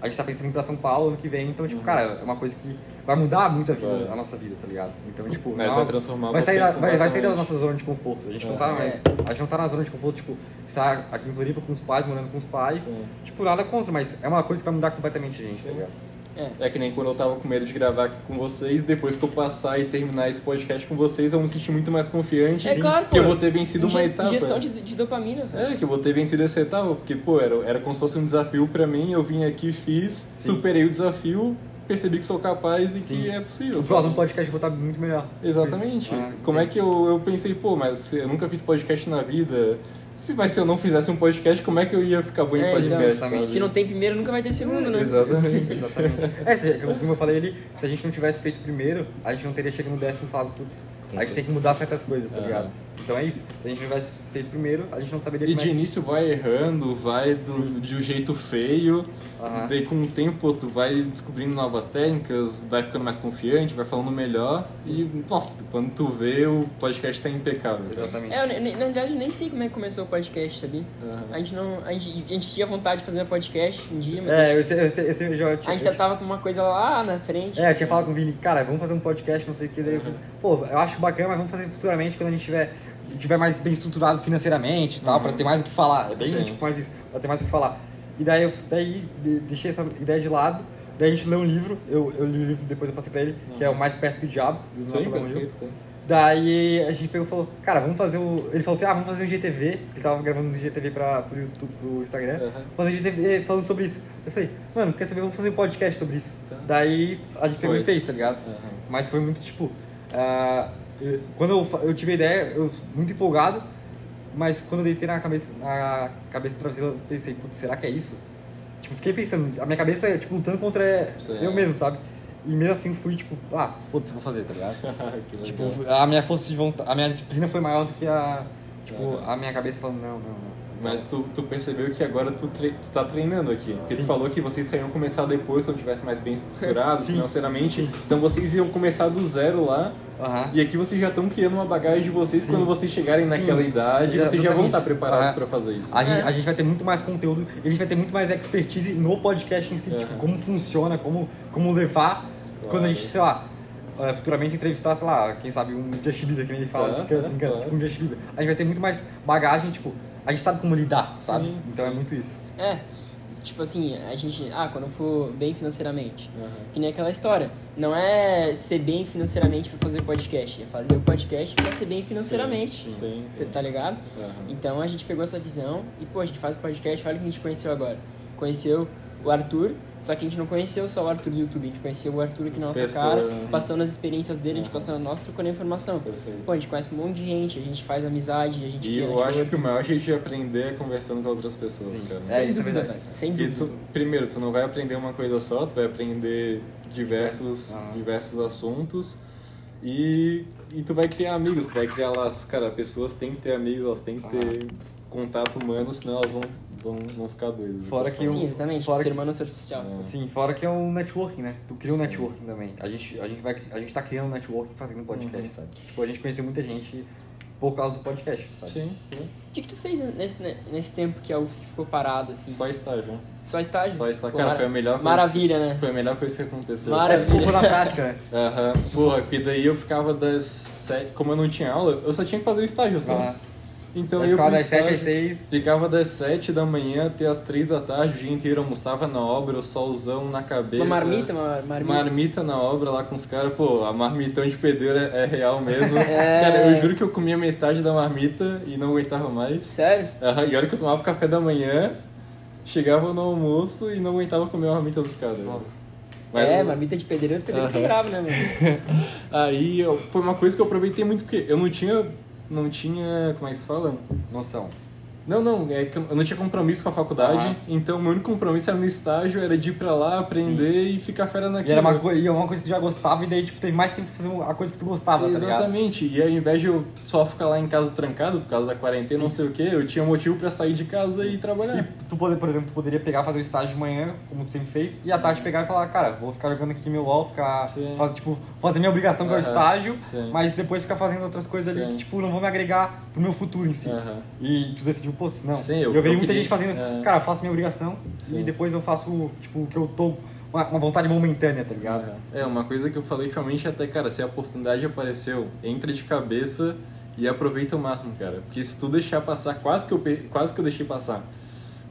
a gente tá pensando em ir pra São Paulo ano que vem, então, tipo, Uhum. cara, é uma coisa que vai mudar muito a vida, Vai. a nossa vida, tá ligado? Então, tipo, Mas não- vai transformar vai sair, da, vai, vai sair da nossa zona de conforto. A gente não É. tá mais. É. A gente não tá na zona de conforto, tipo, estar aqui em Floripa com os pais, morando com os pais. Sim. Tipo, nada contra, mas é uma coisa que vai mudar completamente a gente, tá Sim. ligado? É. É que nem quando eu tava com medo de gravar aqui com vocês, depois que eu passar e terminar esse podcast com vocês, eu me sentir muito mais confiante É claro, que pô. eu vou ter vencido uma etapa. Injeção de, de dopamina, velho. É, que eu vou ter vencido essa etapa, porque, pô, era, era como se fosse um desafio pra mim, eu vim aqui, fiz, Sim. superei o desafio, percebi que sou capaz e Sim. que é possível. O próximo podcast eu vou estar muito melhor. Exatamente. Ah, Como é que eu, eu pensei, pô, mas eu nunca fiz podcast na vida. Se, mas se eu não fizesse um podcast, como é que eu ia ficar bom em É, podcast? exatamente. Se não tem primeiro, nunca vai ter segundo, né? Exatamente. Exatamente. É, se- como eu falei ali, se a gente não tivesse feito primeiro, a gente não teria chegado no décimo e falado, putz, a gente tem que mudar certas coisas, tá ligado? Então é isso. Se a gente não tivesse feito primeiro, a gente não saberia E como de é. início vai errando, vai do, de um jeito feio, Aham. daí com o tempo tu vai descobrindo novas técnicas, vai ficando mais confiante, vai falando melhor e, nossa, quando tu vê o podcast tá impecável. Exatamente. É, eu, na verdade, nem sei como é que começou o podcast, sabia? Aham. A gente não. A gente, a gente tinha vontade de fazer um podcast um dia, mas É, eu, sei- eu, sei- eu, sei- eu já tinha. a gente já tava com uma coisa lá na frente. É, eu tinha falado com o Vini, cara, vamos fazer um podcast, não sei o que. Daí, eu falei, pô, eu acho bacana, mas vamos fazer futuramente quando a gente tiver, tiver mais bem estruturado financeiramente e tal, Uhum. pra ter mais o que falar. É bem Sim. tipo mais isso, pra ter mais o que falar. E daí eu daí, de- deixei essa ideia de lado, daí a gente leu um livro, eu, eu li o livro, depois eu passei pra ele, que é o Mais Perto que o Diabo, do Sim, perfeito. Daí a gente pegou e falou, cara, vamos fazer o. Ele falou assim, ah, vamos fazer um GTV. Ele tava gravando um GTV pra, pro YouTube, pro Instagram. Aham. Fazer um GTV falando sobre isso. Eu falei, mano, quer saber? Vamos fazer um podcast sobre isso. Tá. Daí a gente pegou Foi. e fez, tá ligado? Aham. Mas foi muito tipo. eu- quando eu, eu tive a ideia, eu muito empolgado, mas quando eu deitei na cabeça, na cabeça do travesseiro, eu pensei, putz, será que é isso? Tipo, fiquei pensando, a minha cabeça, tipo, lutando contra Sim. eu mesmo, sabe? E mesmo assim fui, tipo, ah, foda-se, vou fazer, tá ligado? Tipo, a minha força de vontade, a minha disciplina foi maior do que a, tipo, Aham. a minha cabeça falando, não, não, não. Mas tu, tu percebeu que agora tu, tre tu tá treinando aqui. Porque Sim. tu falou que vocês iam começar depois, quando tivesse mais bem estruturado Sim. financeiramente. Sim. Então vocês iam começar do zero lá. Aham. E aqui vocês já estão criando uma bagagem de vocês Sim. quando vocês chegarem naquela Sim. idade, vocês já vão Exatamente. estar preparados Aham. pra fazer isso. A gente, É. a gente vai ter muito mais conteúdo e a gente vai ter muito mais expertise no podcast em si, Aham. tipo, como funciona, como, como levar quando a gente, sei lá, eh, futuramente entrevistar, sei lá, quem sabe um Justin Bieber, que nem ele fala, Aham, fica brincando, claro. tipo um Justin Bieber. A gente vai ter muito mais bagagem, tipo, a gente sabe como lidar, sabe? Sim, então é sim. muito isso. É. tipo assim, a gente, ah, quando eu for bem financeiramente. Aham. Que nem aquela história. Não é ser bem financeiramente pra fazer podcast, é fazer o podcast pra ser bem financeiramente. Sim, sim, Você sim. tá ligado? Aham. Então a gente pegou essa visão e, pô, a gente faz o podcast, olha o que a gente conheceu agora. Conheceu o Arthur, só que a gente não conheceu só o Arthur do YouTube, a gente conheceu o Arthur aqui na nossa Pessoa, cara, sim. passando as experiências dele, a gente passando a nossa, trocando informação. Perfeito. Pô, a gente conhece um monte de gente, a gente faz amizade, a gente E eu acho network. que o maior jeito de aprender é conversando com outras pessoas, Sim. cara. É, Sem isso é dúvida, verdade. Sem dúvida. tu, primeiro, tu não vai aprender uma coisa só, tu vai aprender diversos, Diversos, ah. diversos assuntos e, e tu vai criar amigos, tu vai criar laços. Cara, pessoas têm que ter amigos, elas têm que ter contato humano, senão elas vão, vão, vão ficar doidas. Fora que Sim, o- exatamente. fora o ser que- humano é um ser social. É. Sim, fora que é um networking, né? Tu cria um networking também. A gente, a gente, vai, a gente tá criando um networking fazendo um podcast, Uhum. sabe? Tipo, a gente conheceu muita gente por causa do podcast, sabe? Sim, sim. O que, que tu fez nesse, nesse tempo que a UFSC ficou parado, assim? Só estágio. Só estágio? Só estágio. Cara, mara- foi a melhor coisa. Maravilha, né? Foi a melhor coisa que aconteceu. Mara- É, tu focou na prática, né? Aham. Porra, porque daí eu ficava das sete. Como eu não tinha aula, eu só tinha que fazer o estágio só. Ah, Então eu ficar pro das 7 às estágio- 6. Ficava das 7 da manhã até as 3 da tarde, o dia inteiro almoçava na obra, o solzão na cabeça. Uma marmita, uma marmita. Marmita na obra lá com os caras, pô, a marmitão de pedreiro é, é real mesmo. É. Cara, eu juro que eu comia metade da marmita e não aguentava mais. Sério? E olha que eu tomava café da manhã, chegava no almoço e não aguentava comer a marmita dos caras. Mas é, eu- marmita de pedreiro, pedreiro Aham. sem grave, né, mano? Aí eu- foi uma coisa que eu aproveitei muito, porque eu não tinha. Não tinha. Como é que se fala? Noção. Não, não, é que eu não tinha compromisso com a faculdade, Ah. então meu único compromisso era no estágio, era de ir pra lá, aprender e ficar fera E naquilo. era uma, coi- e é uma coisa que tu já gostava e daí, tipo, tem mais tempo pra fazer a coisa que tu gostava, tá ligado? Exatamente, e ao invés de eu só ficar lá em casa trancado por causa da quarentena, não sei o que, eu tinha motivo pra sair de casa e trabalhar. E tu, poder, por exemplo, tu poderia pegar, fazer o estágio de manhã, como tu sempre fez, e à tarde pegar e falar, cara, vou ficar jogando aqui meu LOL, ficar. Sim. Fazer, tipo, fazer minha obrigação que é o estágio, Sim. mas depois ficar fazendo outras coisas ali Sim. que, tipo, não vão me agregar pro meu futuro em si. Aham. E tu decidiu, putz, não. Sim, eu- eu, vejo eu muita queria- gente fazendo, é. cara, eu faço minha obrigação Sim. e depois eu faço, tipo, o que eu tô. Uma, uma vontade momentânea, tá ligado? É, uma coisa que eu falei ultimamente até, cara, se a oportunidade apareceu, entra de cabeça e aproveita o máximo, cara. Porque se tu deixar passar, quase que eu, quase que eu deixei passar.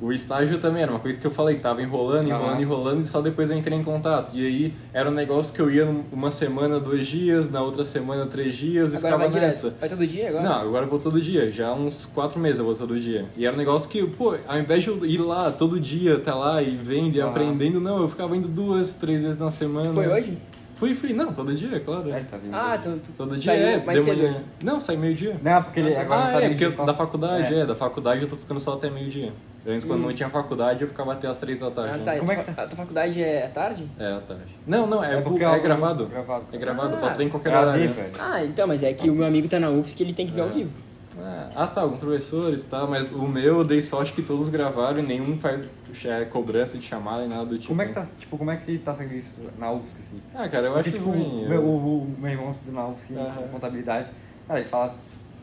O estágio também era uma coisa que eu falei, tava enrolando, enrolando, enrolando, e só depois eu entrei em contato. E aí era um negócio que eu ia uma semana, dois dias, na outra semana, três dias, e Agora ficava vai nessa. direto. Vai todo dia agora? Não, agora eu vou todo dia. Já há uns quatro meses eu vou todo dia. E era um negócio que, pô, ao invés de eu ir lá todo dia, tá lá e vendo e Aham. aprendendo, não, eu ficava indo duas, três vezes na semana. Foi hoje? Fui, fui. Não, todo dia, claro. É, tá vendo? Ah, tu, tu Todo dia saiu é, mais cedo manhã. hoje. Não, sai meio-dia. Não, porque ele agora não Ah, sabe é, porque da faculdade, É. é. da faculdade eu tô ficando só até meio-dia. Antes, quando Hum. não tinha faculdade, eu ficava até as três da tarde. Ah, né? tá. Como a, é que tua, tá? a tua faculdade é à tarde? É, à tarde. Não, não, é, É porque é, é ao- gravado. gravado. É gravado, Ah. posso ver em qualquer AD, horário. velho. Ah, então, mas é que o meu amigo tá na UFSC que ele tem que ver ao É. vivo. Ah, Ah, tá, alguns professores, tá, mas o meu eu dei sorte que todos gravaram e nenhum faz é, cobrança de chamada e nada do tipo. Como é que tá, tipo, como é que tá sendo isso na UFSC, assim? Ah, cara, eu Porque, acho tipo, ruim. o, meu, eu- o, o meu irmão estuda na UFSC em contabilidade, cara, ele fala,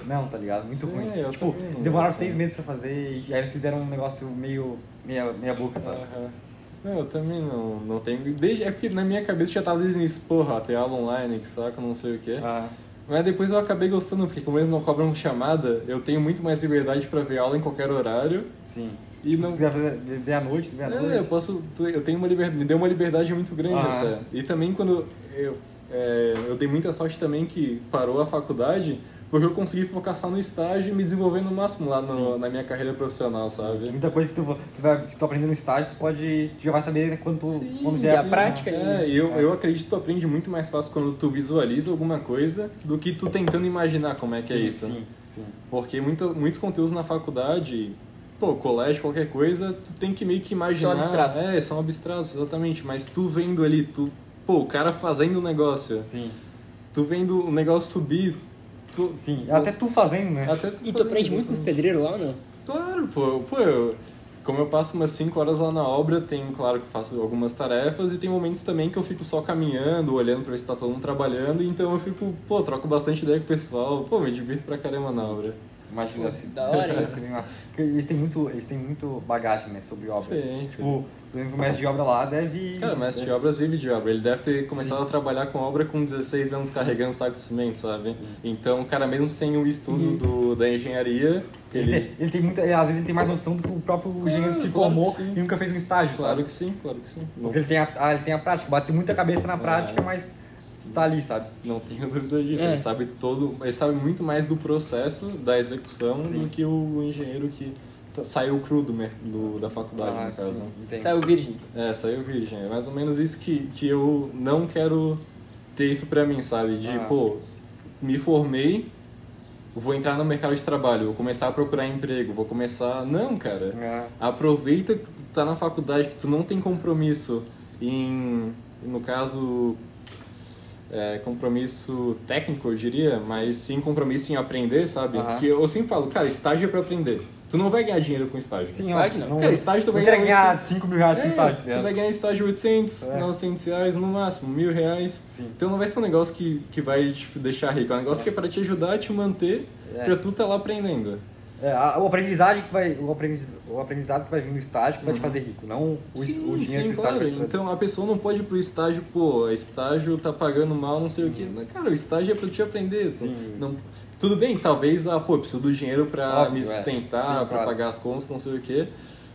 não, tá ligado? Muito Sim, ruim. eu Tipo, não demoraram seis meses pra fazer e aí eles fizeram um negócio meio, meia, meia boca, sabe? Não, eu também não, não tenho. Desde, é porque na minha cabeça já tava desde isso, porra, ter aula online, que saco, não sei o quê. Ah, Mas depois eu acabei gostando, porque como eles não cobram chamada, eu tenho muito mais liberdade pra ver aula em qualquer horário. sim. E tipo, não- se ver à noite, ver à É, eu noite. posso. Eu tenho uma liberdade. Me deu uma liberdade muito grande Ah. até. E também quando eu. é, eu dei muita sorte também que parou a faculdade, porque eu consegui focar só no estágio e me desenvolver no máximo lá no- Sim. na minha carreira profissional, sabe? Muita coisa que tu, que, vai, que tu aprende no estágio, tu pode. Tu já vai saber né, quando tu. Sim, quando e vier a prática É, e eu, É. eu acredito que tu aprende muito mais fácil quando tu visualiza alguma coisa do que tu tentando imaginar como é que é Sim, isso. Sim, sim. Porque muita, muitos conteúdos na faculdade, pô, colégio, qualquer coisa, tu tem que meio que imaginar. São abstratos. É, são abstratos, exatamente. Mas tu vendo ali, tu, pô, o cara fazendo o negócio, Sim, tu vendo o negócio subir, tu. sim. Até tu fazendo, né? Até E tu aprende muito com os pedreiros lá não? Claro, pô, pô, eu, como eu passo umas 5 horas lá na obra, tenho, claro, que faço algumas tarefas e tem momentos também que eu fico só caminhando, olhando pra ver se tá todo mundo trabalhando, então eu fico, pô, troco bastante ideia com o pessoal, pô, me divirto pra caramba na obra. Imagina, deve ser, da hora, deve ser bem massa. Porque eles têm muito, eles têm muito bagagem, né, sobre obra. Sim, tipo, exemplo, o mestre de obra lá deve... Cara, o mestre de obras vive de obra. Ele deve ter começado a trabalhar com obra com 16 anos carregando saco de cimento, sabe? Então, o cara mesmo sem o estudo do, da engenharia, Ele, ele... tem, ele tem muita, às vezes ele tem mais noção do que o próprio engenheiro se claro formou sim. e nunca fez um estágio, Claro sabe? que sim, claro que sim. Porque ele tem a, a- ele tem a prática, bate muita cabeça na prática, É. mas tá ali, sabe? não tenho dúvida disso. É. Ele sabe todo... Ele sabe muito mais do processo, da execução, Sim. do que o engenheiro que tá- saiu cru do, mer- do- da faculdade, Ah, no caso. sim. Saiu virgem. É, saiu virgem. É mais ou menos isso que, que eu não quero ter isso pra mim, sabe? De, Ah. pô, me formei, vou entrar no mercado de trabalho, vou começar a procurar emprego, vou começar... Não, cara. É. Aproveita que tu tá na faculdade, que tu não tem compromisso em, no caso, é, compromisso técnico, eu diria, mas sim compromisso em aprender, sabe? Aham. Que eu sempre falo, cara, estágio é pra aprender. Tu não vai ganhar dinheiro com estágio. Sim, Claro que não. Cara, estágio tu vai não quer ganhar ganhar 800. 5 mil reais com É, estágio, tá tu vai ganhar estágio 800, É. 900 reais no máximo, mil reais. Sim. Então não vai ser um negócio que, que vai te deixar rico, é um negócio que é pra te ajudar a te manter, É. pra tu tá lá aprendendo. É, a- o aprendizagem que vai, o, aprendiz, o aprendizado que vai vir no estágio que vai te fazer rico, não o, Sim, o dinheiro sim, que o estágio claro. Então a pessoa não pode ir pro estágio, pô, estágio tá pagando mal, não sei o quê. Mas, Cara, o estágio é pra te aprender. Sim. Não, tudo bem, talvez, ah, pô, preciso do dinheiro pra Óbvio, me é. sustentar, Sim, pra claro. pagar as contas, não sei o quê.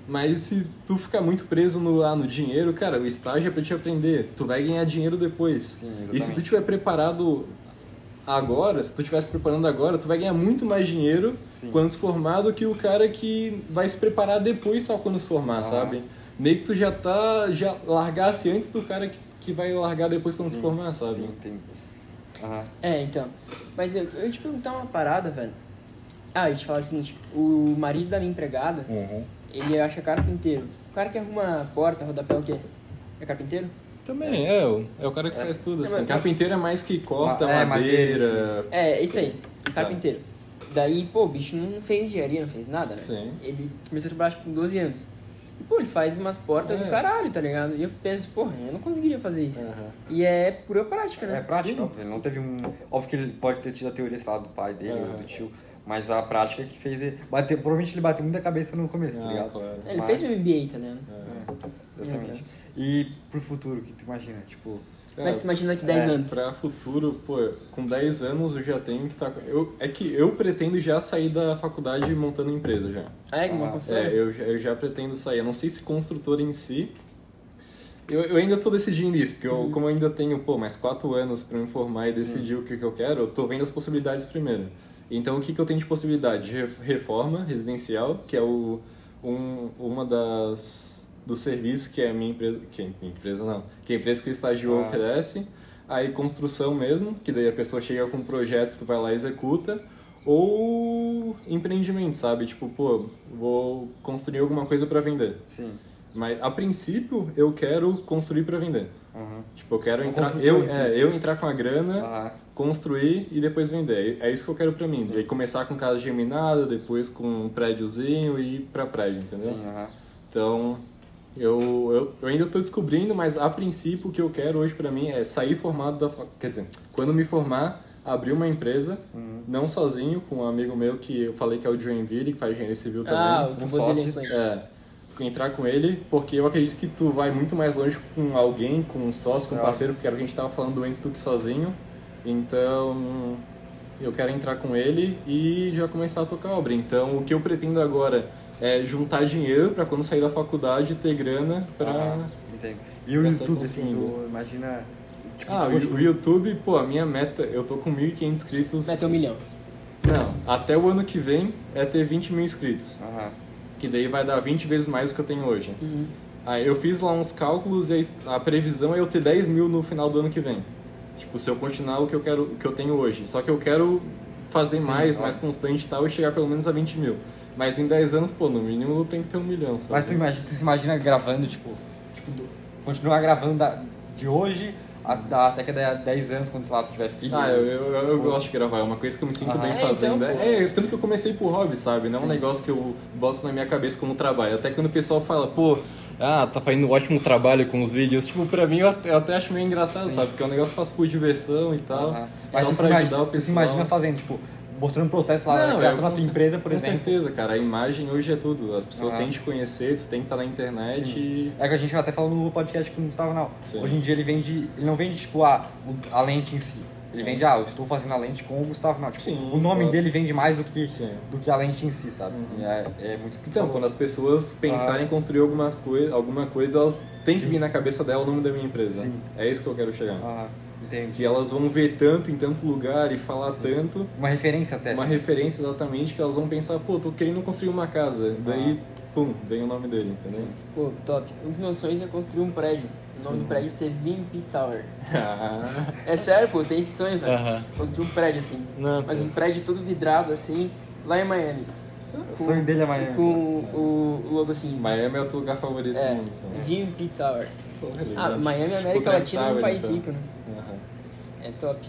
Mas se tu ficar muito preso no, lá no dinheiro, cara, o estágio é pra te aprender. Tu vai ganhar dinheiro depois. Sim, e se tu tiver preparado agora, se tu estiver se preparando agora, tu vai ganhar muito mais dinheiro Sim. quando se formar do que o cara que vai se preparar depois só quando se formar, Ah. sabe? Meio que tu já tá, já largasse antes do cara que, que vai largar depois quando se Sim, formar, sabe? Sim, entendi. Aham. É, então. Mas eu, eu ia te perguntar uma parada, velho. Ah, eu te falar o seguinte: o marido da minha empregada, ele acha carpinteiro. O cara que arruma porta, rodapé, o quê? É carpinteiro? Também, é, o- é o cara que faz tudo, É, assim. mas- Carpinteiro é mais que corta É, madeira. madeira, É, isso aí, carpinteiro. Daí, pô, o bicho não fez engenharia, não fez nada, né? Sim. Ele começou a trabalhar acho, com 12 anos. E, pô, ele faz umas portas É. do caralho, tá ligado? E eu penso, porra, eu não conseguiria fazer isso. Aham. E é pura prática, né? É prática, Sim. óbvio. Ele não teve um. Óbvio que ele pode ter tido a teoria, sei lá, do pai dele ou Aham. do tio. Mas a prática que fez ele. Bateu, provavelmente ele bateu muita cabeça no começo, tá Ah, ligado? claro. Ele Mas- fez o MBA, tá ligado? É, exatamente. E pro futuro, o que tu imagina? Tipo. Como é que você imagina daqui 10 É, anos? Pra futuro, pô, com 10 anos eu já tenho que estar. eu É que eu pretendo já sair da faculdade montando empresa já. Ah, é uma Ah, construção? É, eu, já- eu já pretendo sair. Eu não sei se construtor em si. Eu, eu ainda tô decidindo isso, porque eu, como eu ainda tenho, pô, mais 4 anos pra me formar e decidir o que, que eu quero, eu tô vendo as possibilidades primeiro. Então, o que, que eu tenho de possibilidade? De re- reforma residencial, que é o, um, uma das dos serviços que a minha empresa, que a minha empresa não, que a empresa que eu estagio Ah. oferece. Aí construção mesmo, que daí a pessoa chega com um projeto, tu vai lá e executa. Ou empreendimento, sabe? Tipo, pô, vou construir alguma coisa pra vender. Sim. Mas a princípio eu quero construir pra vender. Aham. Tipo, eu quero entrar, eu, é, eu entrar com a grana, Aham. construir e depois vender. É isso que eu quero pra mim. E aí começar com casa geminada, depois com um prédiozinho e ir pra prédio, entendeu? Sim, aham. Então, eu, eu, eu ainda estou descobrindo, mas a princípio o que eu quero hoje pra mim é sair formado da fac- Quer dizer, quando me formar, abrir uma empresa, Uhum. não sozinho, com um amigo meu que eu falei que é o Joinville, que faz engenharia civil também. Ah, o um sócio. É, entrar com ele, porque eu acredito que tu vai muito mais longe com alguém, com um sócio, com um É. parceiro, porque era o que a gente tava falando antes do que sozinho. Então, eu quero entrar com ele e já começar a tocar obra. Então, o que eu pretendo agora é juntar dinheiro para quando sair da faculdade ter grana para Entendo. E o YouTube, assim, tu imagina. Tipo, Ah, tu o, fosse- YouTube, pô, a minha meta, eu tô com 1.500 inscritos. Vai ter um milhão. Não, até o ano que vem é ter 20 mil inscritos. Aham. Que daí vai dar 20 vezes mais do que eu tenho hoje. Uhum. Aí eu fiz lá uns cálculos e a previsão é eu ter 10 mil no final do ano que vem. Tipo, se eu continuar o que eu quero, o que eu tenho hoje. Só que eu quero fazer Sim, mais, óbvio. mais constante e tal, e chegar pelo menos a 20 mil. Mas em 10 anos, pô, no mínimo tenho que ter um milhão, sabe? Mas tu, imagina, tu se imagina gravando, tipo, tipo do- continuar gravando da, de hoje a, da, até que dá 10 anos, quando sei lá, tu tiver filho. Ah, eu, eu, eu, eu esposa. gosto de gravar, é uma coisa que eu me sinto Aham. bem É, fazendo. então, pô. é, tanto que eu comecei por hobby, sabe? Não é um negócio que eu boto na minha cabeça como trabalho. Até quando o pessoal fala, pô, ah, tá fazendo um ótimo trabalho com os vídeos. Tipo, pra mim eu até, eu até acho meio engraçado, Sim. sabe? Porque é um negócio que eu faço por diversão e tal. Aham. Mas só pra imagina, ajudar o tu se pessoal. imagina fazendo, tipo, mostrando o processo lá Não, criação eu da com tua empresa, por com exemplo. certeza, cara. A imagem hoje é tudo. As pessoas Ah. têm que te conhecer, tu tem que estar na internet Sim. e... É que a gente até falou no podcast com o Gustavo. Sim. Hoje em dia ele vende. Ele não vende, tipo, a, a lente em si. Ele vende, ah, eu estou fazendo a lente com o Gustavo Nal. Tipo, Sim, o nome claro. dele vende mais do que, Sim. do que a lente em si, sabe? Uhum. É, é muito Então, quando as pessoas pensarem Ah. em construir alguma coisa, alguma coisa, elas têm que vir na cabeça dela o nome da minha empresa. Sim. É isso que eu quero chegar. Ah, entendi. Que elas vão ver tanto em tanto lugar e falar tanto, Uma referência até. uma referência exatamente, que elas vão pensar, pô, tô querendo construir uma casa. Daí, pum, vem o nome dele, entendeu? Sim. Pô, top. Um dos meus sonhos é construir um prédio. O nome do prédio é ser VMP Tower. Ah, É sério, pô, tem esse sonho, velho. Aham. Construir um prédio assim. Não, Mas pô. um prédio todo vidrado assim, lá em Miami. O sonho dele é Miami. Com o, o logo assim. Miami é o teu lugar favorito É, do mundo. Então. VMP Tower. Porra, é legal. Ah, Miami, Tipo América Latina é um país então. rico, né? É top.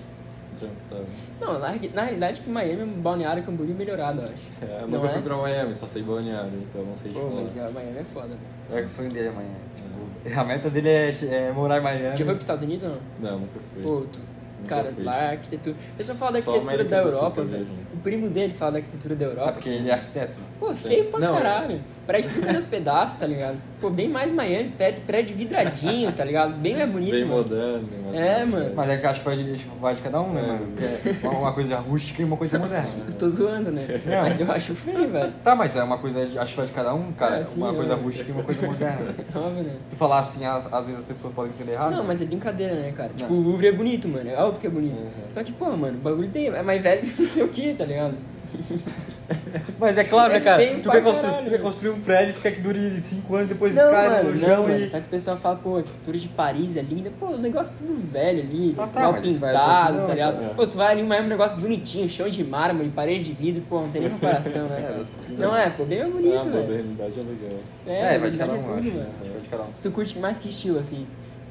Tower. Não, na, na realidade que Miami é um balneário Camboriú melhorado, eu acho. É, eu Não nunca é? fui pra Miami, só sei balneário, então não sei te Pô, falar. mas é, Miami é foda. velho. É que o sonho dele é Miami. Tipo, a meta dele é, é morar em Miami. Já foi pros Estados Unidos ou não? Não, nunca fui. Pô, tu, Nunca cara, fui. lá a arquitetura. O pessoal fala da Só arquitetura da Europa, velho. O primo dele fala da arquitetura da É Europa. porque ele é arquiteto, mano. Pô, feio pra Não, é- caralho. Prédio tudo nos pedaços, tá ligado? Pô, bem mais Miami, prédio, prédio vidradinho, tá ligado? Bem mais bonito, Bem mano. moderno. bem mais É, moderno. mano. Mas é que acho que vai de, vai de cada um, né, É. mano? Porque é uma coisa rústica e uma coisa moderna. Eu tô zoando, né? Não. Mas eu acho feio, velho. Tá, mas é uma coisa, de- acho que vai de cada um, cara. Sim, uma é. coisa rústica e uma coisa moderna. Óbvio, né? Tu falar assim, às, às vezes as pessoas podem entender errado. Não, mas é brincadeira, né, cara? Tipo, Não. o Louvre é bonito, mano. É óbvio que é bonito. Uhum. Só que, pô, mano, o bagulho tem, é mais velho que não sei o que, tá ligado? Mas é claro, É né, cara? feio Tu quer, construir, tu quer né? construir um prédio, tu quer que dure 5 anos, depois Não, cai mano, no não, chão e. Só que o pessoal fala, pô, a arquitetura de Paris é linda. Pô, o negócio tudo velho ali, Ah, tá, mal pintado, tá não, ligado? cara. Pô, tu vai ali um negócio bonitinho, chão de mármore, parede de vidro, pô, não tem nem comparação, né? É, cara? Não é, pô, bem mais bonito, Ah, a modernidade é legal. É, vai de cada um, é tudo, acho. mano. Vai de cada um. Tu curte mais que estilo, assim?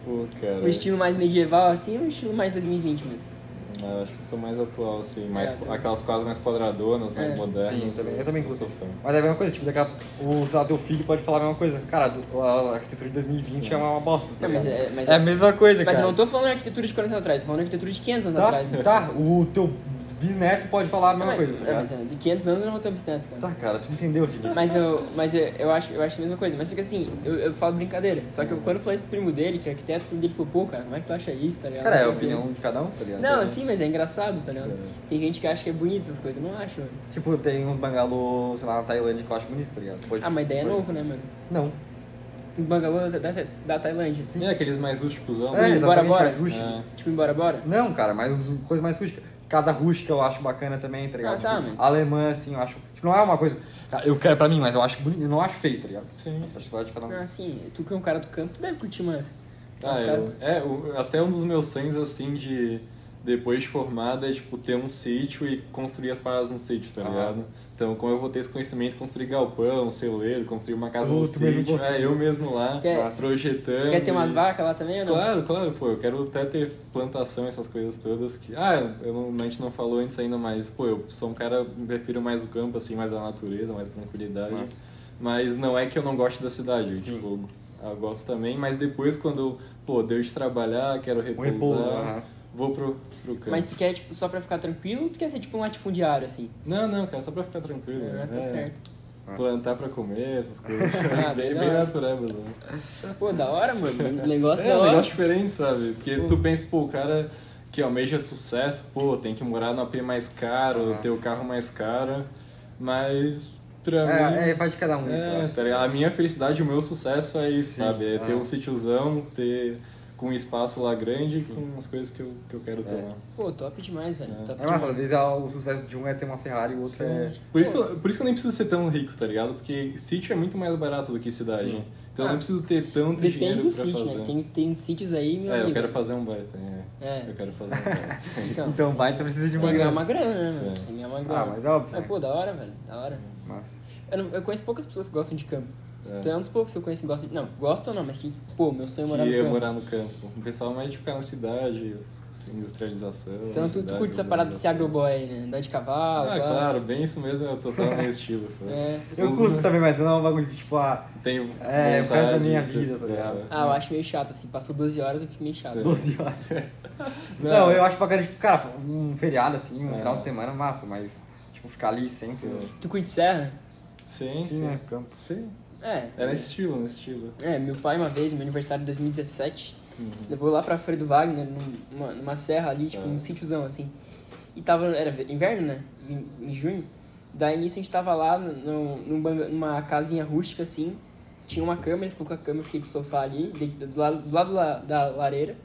Pô, cara. Um estilo mais medieval, assim, ou um estilo mais 2020 mesmo? Ah, eu acho que sou mais atual, assim. Mais, É, também. aquelas quadras mais quadradonas, mais É. modernas. Sim, também, eu também sou curto. fã. Mas é a mesma coisa, tipo, daqui a, o, sei lá, teu filho pode falar a mesma coisa. Cara, do- a arquitetura de 2020 Sim. é uma bosta. tá Não, mas ligado? é- mas é a é- mesma coisa, Mas cara. eu não tô falando de arquitetura de 40 anos atrás, tô falando de arquitetura de 500 anos Tá, atrás. né? tá, o teu bisneto pode falar a mesma mas, coisa, tá é, ligado? mas é, de 500 anos eu não vou ter um bisneto, cara. Tá, cara, tu entendeu, Vinícius. Mas eu, mas eu, eu, acho, eu acho a mesma coisa. Mas só que assim, eu, eu falo brincadeira. Só que eu, quando eu falei isso pro primo dele, que é arquiteto, o primo dele falou, pô, cara, como é que tu acha isso, tá ligado? Cara, é a opinião de cada um, tá ligado? Não, sim, mas é engraçado, tá ligado? É. Tem gente que acha que é bonito essas coisas, eu não acho, mano. Tipo, tem uns bangalô, sei lá, na Tailândia que eu acho bonito, tá ligado? Pode, Ah, mas daí é pode- novo, né, mano? Não. Um bangalô da, da, da Tailândia, assim. E aqueles mais rústicos, É, Bora, exatamente, bora. mais rústico. É. Tipo, embora, bora? Não, cara, mas os- coisa mais rústica. Casa rústica eu acho bacana também, tá ligado? Ah, tá, Tipo, Alemã, assim, eu acho. Tipo, não é uma coisa. Eu quero pra mim, mas eu acho bonito, eu não acho feio, tá ligado? Sim. Acho que vai de cada um. Ah, sim, tu que é um cara do campo, tu deve curtir mais. Ah, eu, é, o- até um dos meus sonhos, assim, de depois de formada é, tipo, ter um sítio e construir as paradas no sítio, tá ligado? Então, como eu vou ter esse conhecimento, construir galpão, celeiro, construir uma casa no sítio, construiu. é, eu mesmo lá, Quer- projetando. Quer ter umas e- vacas lá também ou não? Claro, claro, pô, eu quero até ter plantação, essas coisas todas que... Ah, eu não, a gente não falou antes ainda, mas, pô, eu sou um cara, prefiro mais o campo, assim, mais a natureza, mais tranquilidade. Massa. Mas não é que eu não gosto da cidade, Sim. tipo, eu gosto também, mas depois quando, pô, deu de trabalhar, quero Um repousar, repouso, aham. Vou pro, pro campo. Mas tu quer, tipo, só pra ficar tranquilo ou tu quer ser, tipo, um latifundiário, assim? Não, não, cara, só pra ficar tranquilo. Ah, tá né? certo. Massa. Plantar pra comer, essas coisas. Ah, bem, bem bem da hora. naturebas, né? Pô, da hora, mano. Negócio É da um hora. negócio diferente, sabe? Porque Pô. tu pensa, pô, o cara que almeja sucesso, pô, tem que morar no AP mais caro, Aham. ter o carro mais caro, mas pra mim... É, é, vai de cada um isso, É, acho. tá? A minha felicidade, o meu sucesso é isso, Sim, sabe? É ter um sítiozão, ter com um espaço lá grande Sim. com as coisas que eu, que eu quero ter É. lá. Pô, top demais, velho. É. Top É massa, às vezes ah, o sucesso de um é ter uma Ferrari e o outro é. Por isso, que eu, por isso que eu nem preciso ser tão rico, tá ligado? Porque sítio é muito mais barato do que cidade. Sim. Então eu Ah, não preciso ter tanto Depende dinheiro do pra sítio, fazer. né? Tem, tem sítios aí, meu É, eu amigo. quero fazer um baita. É. É. Eu quero fazer um baita. Então, Então vai, então precisa de uma tem que ganhar grana. uma grana, né, Sim. Tem uma grana. Ah, mas é óbvio. Mas, né? pô, da hora, velho. Da hora. Massa. Eu, não- eu conheço poucas pessoas que gostam de campo. É. Tu é um dos poucos que eu conheço que gostam de... Não, gostam não, mas que, pô, meu sonho é morar que no ia campo. morar no campo. O pessoal mais de ficar na cidade, industrialização. Então, tu, tu curte essa parada de ser agroboy aí, né? Andar de cavalo, Ah, claro, bem isso mesmo, é total meu estilo. É. Eu curto também, mas não é um bagulho que, tipo, ah, Tenho É, por causa da minha de- vida, tá ligado? Ah, eu acho meio chato, assim. Passou 12 horas, eu fico meio chato. Sim. 12 horas. Não. Não, eu acho bacana, tipo, cara, um feriado assim, um É. final de semana, massa, mas tipo, ficar ali sempre. Tu curte serra? Sim, Sim, sim. né? Campo. Sim. É. É nesse estilo, nesse estilo. É, meu pai uma vez, meu aniversário de 2017, Uhum. levou lá pra Freire do Wagner, numa, numa serra ali, tipo, É. um sítiozão, assim. E tava, era inverno, né? Em, em junho. Daí nisso a gente tava lá no, num banga- numa casinha rústica, assim. Tinha uma cama, ele ficou com a cama, eu fiquei com o sofá ali, do lado, do lado la- da lareira.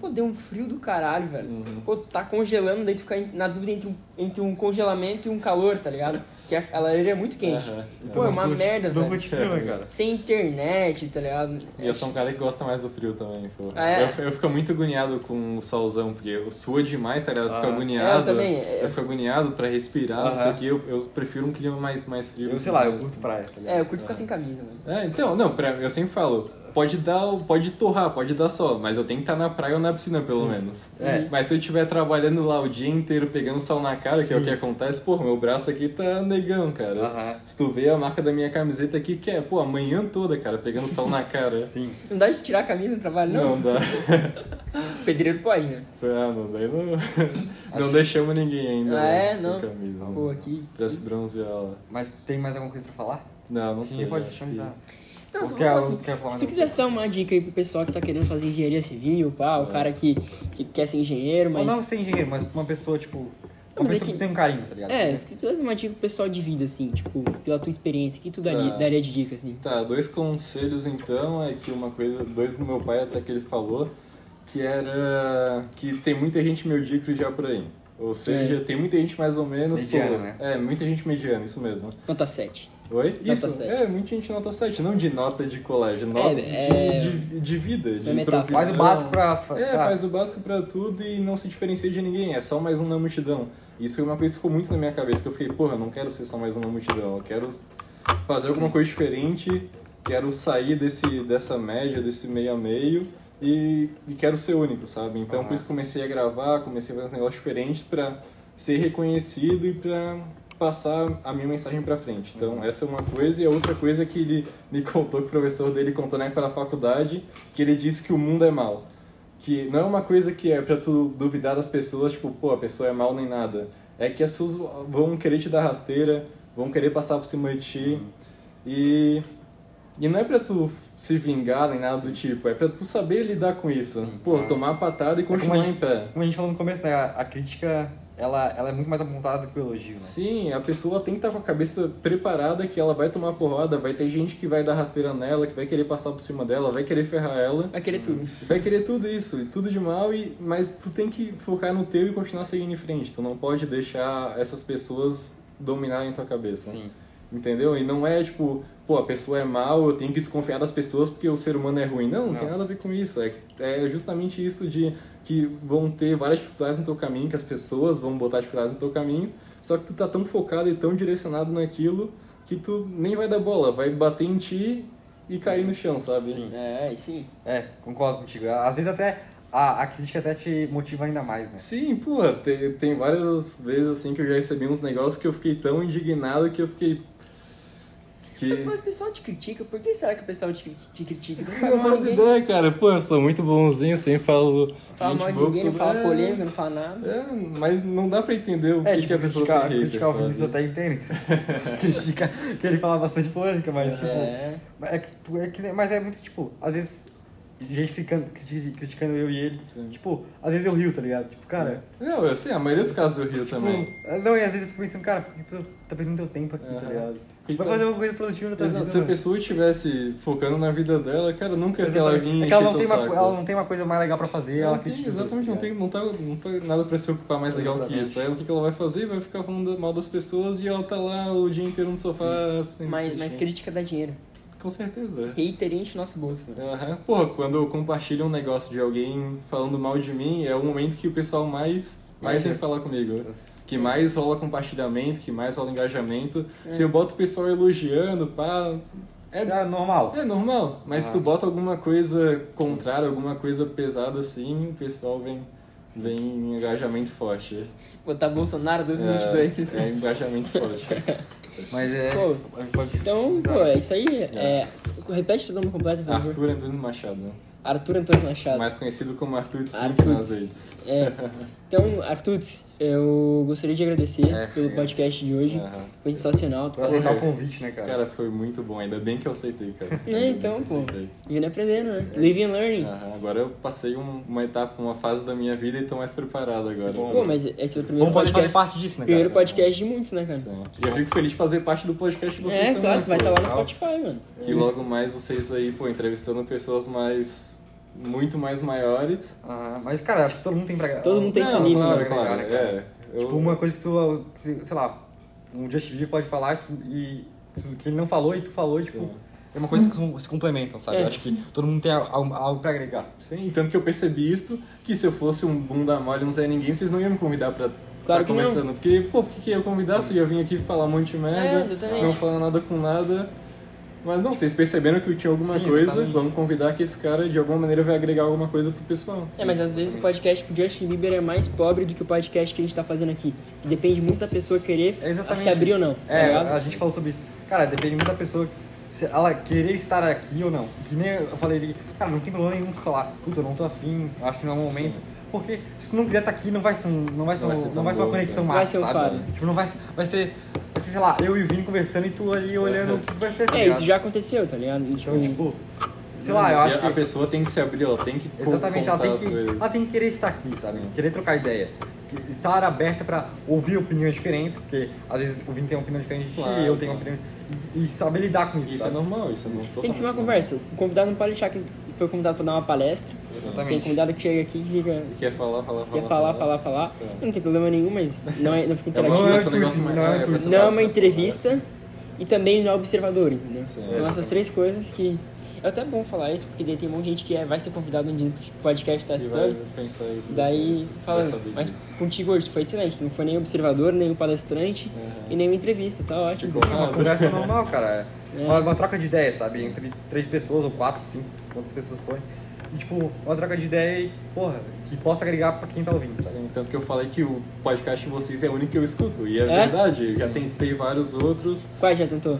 Pô, deu um frio do caralho, velho. Uhum. Pô, tá congelando, daí tu fica na dúvida entre um, entre um congelamento e um calor, tá ligado? Que a, a lareira é muito quente. Aham. Pô, é uma merda, Tu não velho. curte frio, né, cara? Sem internet, tá ligado? E eu sou um cara que gosta mais do frio também, pô. Ah, é? eu, eu fico muito agoniado com o solzão, porque eu sua demais, tá ligado? Eu fico Ah. agoniado. É, eu também, é. Eu fico agoniado pra respirar, não sei o que. Eu, eu prefiro um clima mais, mais frio. Eu sei lá, eu curto praia, tá ligado? É, eu curto ficar sem camisa, mano. É, então, não, pra, eu sempre falo, pode dar, pode torrar, pode dar sol, mas eu tenho que estar na praia ou na piscina, pelo menos. É. Mas se eu estiver trabalhando lá o dia inteiro, pegando sol na cara, que é o Sim. que acontece, pô, meu braço aqui tá negão, cara. Aham. Se tu vê a marca da minha camiseta aqui, que é, pô, a manhã toda, cara, pegando sol na cara. Sim. Não dá de tirar a camisa no trabalho, não? Não dá. Pedreiro pode, né? Ah, não, daí não, não deixamos ninguém ainda. Ah, né, é? Não. Camisa, né? Pô, aqui. Pra se bronzear lá. Mas tem mais alguma coisa pra falar? Não, não Sim, tem. pode acho que- finalizar. Não, Ou só quer- ou falar tu quer falar se tu quisesse dar uma dica aí pro pessoal que tá querendo fazer engenharia civil, pá, o É. cara que, que quer ser engenheiro, Ou mas. não ser engenheiro, mas uma pessoa, tipo. Uma mas é pessoa que- que tem um carinho, tá ligado? É, se tu tivesse uma dica pro pessoal de vida, assim, tipo, pela tua experiência, o que tu daria, Tá. daria de dica, assim? Tá, dois conselhos então, é que uma coisa, dois do meu pai até que ele falou, que era que tem muita gente medíocre já por aí. Ou seja, tem muita gente mais ou menos. Mediana, pô, né? É, muita gente mediana, isso mesmo. Nota 7. Oi? Nota Isso, sete. é, muita gente nota 7, não de nota de colégio, nota é- de, de, de vida, Isso é de profissão. Faz o básico pra. pra- É, faz o básico pra tudo e não se diferencia de ninguém, é só mais um na multidão. Isso foi uma coisa que ficou muito na minha cabeça, que eu fiquei, porra, eu não quero ser só mais um na multidão, eu quero fazer alguma coisa diferente, quero sair desse, dessa média, desse meio a meio e, e quero ser único, sabe? Então por isso comecei a gravar, comecei a fazer uns negócios diferentes pra ser reconhecido e pra passar a minha mensagem pra frente. Então essa é uma coisa e a outra coisa é que ele me contou que o professor dele contou na época da faculdade, que ele disse que o mundo é mal que não é uma coisa que é pra tu duvidar das pessoas, tipo, pô, a pessoa é mal nem nada. É que as pessoas vão querer te dar rasteira, vão querer passar por cima de ti. E e não é pra tu se vingar nem nada do tipo, é pra tu saber lidar com isso. Sim. Pô, tomar a patada e como continuar a gente- em pé. Como a gente falou no começo, né? A, a crítica, ela, ela é muito mais apontada do que o elogio, né? Sim, a pessoa tem que estar com a cabeça preparada que ela vai tomar porrada, vai ter gente que vai dar rasteira nela, que vai querer passar por cima dela, vai querer ferrar ela. Vai querer tudo. Vai querer tudo isso, e tudo de mal, e, mas tu tem que focar no teu e continuar seguindo em frente. Tu não pode deixar essas pessoas dominarem tua cabeça. Sim. Entendeu? E não é tipo, pô, a pessoa é mal, eu tenho que desconfiar das pessoas porque o ser humano é ruim. Não, não, Não. tem nada a ver com isso. É, que- é justamente isso de que vão ter várias dificuldades no teu caminho, que as pessoas vão botar dificuldades no teu caminho, só que tu tá tão focado e tão direcionado naquilo que tu nem vai dar bola, vai bater em ti e cair no chão, sabe? Sim. É, e sim. É, concordo contigo. Às vezes até a, a crítica até te motiva ainda mais, né? Sim, porra, tem, tem várias vezes assim que eu já recebi uns negócios que eu fiquei tão indignado que eu fiquei. Que. Mas o pessoal te critica, por que será que o pessoal te, te critica? Não Eu faço ninguém. ideia, cara. Pô, eu sou muito bonzinho, sempre falo. Fala mal de boa, ninguém, não fala é, polêmica, não fala nada. É, mas não dá pra entender o É, que, tipo, que a pessoa criticar, hater, criticar o? Vinícius até entende. Critica que ele fala bastante polêmica, mas tipo. É. É que, é que- mas é muito, tipo, às vezes, gente criticando, criti- criticando eu e ele. Sim. Tipo, às vezes eu rio, tá ligado? Tipo, cara. Não, eu sei, a maioria dos casos eu rio Tipo, também. não, e às vezes eu fico pensando, cara, por que tu tá perdendo teu tempo aqui, tá Aham. ligado? Vai fazer uma coisa produtiva na tua Exato, vida. se a mano. pessoa estivesse focando na vida dela, cara, nunca que ela vinha É que ela não, tem uma, saco. ela não tem uma coisa mais legal pra fazer, ela Não tem, critica exatamente, não tá tem, não, tá, não tá nada pra se ocupar mais legal que isso. Aí o que ela vai fazer? Vai ficar falando mal das pessoas e ela tá lá o dia inteiro no sofá. Assim, Mas, mas crítica dá dinheiro. Com certeza. Hater enche nosso bolso, velho. Aham. Porra, quando eu compartilho um negócio de alguém falando mal de mim, é o momento que o pessoal mais, mais É. vem falar comigo. Que mais rola compartilhamento, que mais rola engajamento. É. Se eu boto o pessoal elogiando, pá. É, É normal. é normal, mas se Ah. tu bota alguma coisa contrária, alguma coisa pesada assim, o pessoal vem, vem em engajamento forte. Botar Bolsonaro 2022. É, é engajamento forte. Mas é. Pô, Então, pô, é isso aí. É, repete o nome completo, por favor. Arthur Antunes Machado. Arthur Antônio Machado. Mais conhecido como Arthur Sink Arthur. nas redes. É. Então, Arthur, eu gostaria de agradecer É, pelo é. podcast de hoje. Aham. Foi sensacional. Por aceitar o convite, né, cara? Cara, foi muito bom. Ainda bem que eu aceitei, cara. É, então, pô. eu. Vindo aprendendo, né? Living and learning. Aham, Agora eu passei um- uma etapa, uma fase da minha vida e tô mais preparado agora. Bom. Pô, mas esse é o primeiro Vamos poder fazer parte disso, né, cara? Primeiro podcast de muitos, né, cara? Sim. Já fico feliz de fazer parte do podcast de vocês É, também. claro, tu vai estar lá no. Spotify, mano. Que logo mais vocês aí, pô, entrevistando pessoas mais. Muito mais maiores. Ah, mas, cara, acho que todo mundo tem pra... Todo mundo tem Não, esse nível, claro, né, claro, né, cara? é. Eu- Tipo, uma coisa que tu, sei lá, um Justin Bieber pode falar que, e, que ele não falou e tu falou, tipo, Sim. é uma coisa que se- complementam, sabe? É. Acho que todo mundo tem algo, algo pra agregar. Sim, tanto que eu percebi isso, que se eu fosse um bunda mole não sei ninguém, vocês não iam me convidar pra Claro tá que não. conversando. Porque, pô, por que que eu ia convidar se eu ia vir aqui falar um monte de merda, É, não falar nada com nada. Mas não, vocês perceberam que eu tinha alguma Sim, coisa, exatamente. vamos convidar que esse cara de alguma maneira vai agregar alguma coisa pro pessoal. É, mas às vezes o podcast pro Justin Bieber é mais pobre do que o podcast que a gente tá fazendo aqui. Que depende muito da pessoa querer É se abrir ou não. tá É, ligado? a gente falou sobre isso. Cara, depende muito da pessoa, se ela querer estar aqui ou não. Que nem eu falei cara, não tem problema nenhum falar, puta, eu não tô afim, acho que não é o momento. Porque se tu não quiser estar aqui, não vai ser, um, não vai ser, Não vai um- ser não vai ser uma conexão? Vai massa, ser um sabe? Tipo, não vai, ser- vai ser, vai ser, sei lá, eu e o Vini conversando e tu ali olhando o que vai ser, tá É, ligado? isso já aconteceu, tá ligado? Então, tipo, sei lá, eu acho a que... pessoa tem que se abrir, ela tem que Exatamente, ela tem, que, ela tem que querer estar aqui, sabe? Sim. Querer trocar ideia. Estar aberta pra ouvir opiniões diferentes, porque às vezes o Vini tem uma opinião diferente de ti, Claro, eu tenho uma opinião. E, e saber lidar com isso, Isso é sabe? normal, isso é normal. Tem que ser uma conversa. O convidado não pode deixar que foi convidado pra dar uma palestra. Tem Exatamente. convidado que chega aqui e fica. Quer falar, falar, falar. Quer falar, falar, falar. É. Não tem problema nenhum, mas não, é, não fica É interativo. Não é não é uma entrevista e também não é observador, entendeu? Sim, São essas três coisas que. É até bom falar isso, porque daí tem um monte de gente que é- vai ser convidado um dia no podcast tá estudando. pensar isso Daí, saber mas disso. contigo hoje foi excelente, não foi nem observador, nem palestrante Uhum. e nem uma entrevista, tá ótimo. Ficou É uma conversa normal, cara. Uma, uma troca de ideia, sabe? Entre três pessoas, ou quatro, cinco, quantas pessoas forem. E, tipo, uma troca de ideia e, porra, que possa agregar pra quem tá ouvindo, sabe? Sim, Tanto que eu falei que o podcast de vocês é o único que eu escuto. E é, É? verdade, já tentei vários outros. Quais já tentou?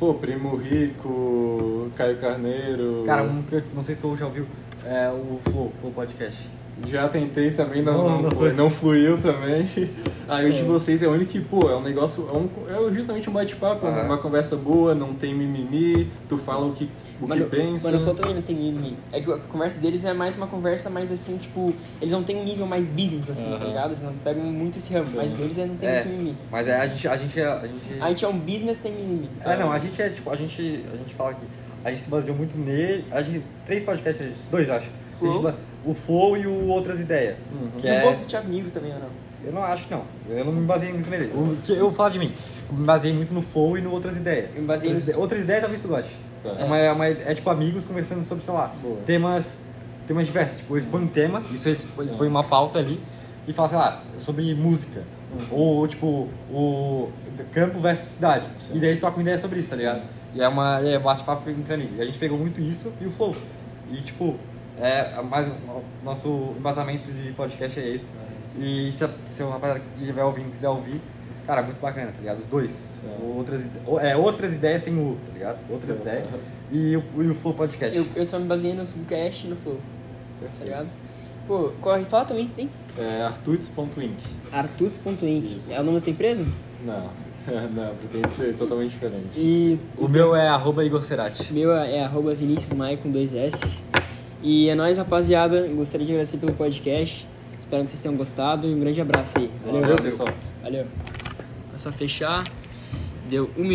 Pô, Primo Rico, Caio Carneiro. Cara, um que eu não sei se tu já ouviu, é o Flow, Flow Podcast. Já tentei também, não, Não, não, não foi- não fluiu também. Aí o de É. vocês é o único que, pô, é um negócio, é, um, é justamente um bate-papo, Aham. uma conversa boa, não tem mimimi, tu fala o que, o Mano, que pensa. Mano, o Flow também não tem mimimi. É que a conversa deles é mais uma conversa mais assim, tipo, eles não têm um nível mais business, assim, tá Aham. ligado? Eles não pegam muito esse ramo, Sim. mas deles é, não tem É, muito mimimi. mas é, a gente, a gente, é- a gente... A gente é um business sem mimimi. É, não, a gente é, tipo, a gente, a gente fala que a gente se baseou muito nele, a gente, três podcasts, dois acho. Flow. O Flow e o Outras Ideias. Uhum. Que Um é... Thiago Nigro também, ou não? Eu não acho que não. Eu não me baseei muito nele. O que eu vou falar de mim. Eu me baseei muito no Flow e no Outras Ideias. Eu me baseei outras, no- outras ideias talvez tu goste. Tá. É, uma, é, uma- é tipo amigos conversando sobre, sei lá, Boa. temas, temas diversos. Tipo, eles põem um tema, isso eles põem Sim. uma pauta ali e falam, sei lá, sobre música. Uhum. Ou, tipo, o campo versus cidade. E daí eles trocam ideia sobre isso, tá ligado? E é uma é bate-papo entre ali. E a gente pegou muito isso e o Flow. E, tipo, é mais o nosso embasamento de podcast é esse. E se, a, se o rapaziada que estiver ouvindo quiser ouvir, cara, muito bacana, tá ligado? Os dois. O Outras, o- é, outras ideias sem o, tá ligado? Outras Uhum. ideias. E o, e o Flow Podcast. Eu, eu só me baseei no Subcast e no Flow, tá ligado? Pô, corre, fala também se tem. É. Artuts.inc. Isso. É o nome da tua empresa? Não, não, pretende ser totalmente diferente. E O meu é arroba Igor Cerati. o meu é arroba Vinícius Maia com dois S. E é nóis, rapaziada. Gostaria de agradecer pelo podcast. Espero que vocês tenham gostado e um grande abraço aí. Valeu, Valeu, pessoal. Valeu. É só fechar. Deu um minuto.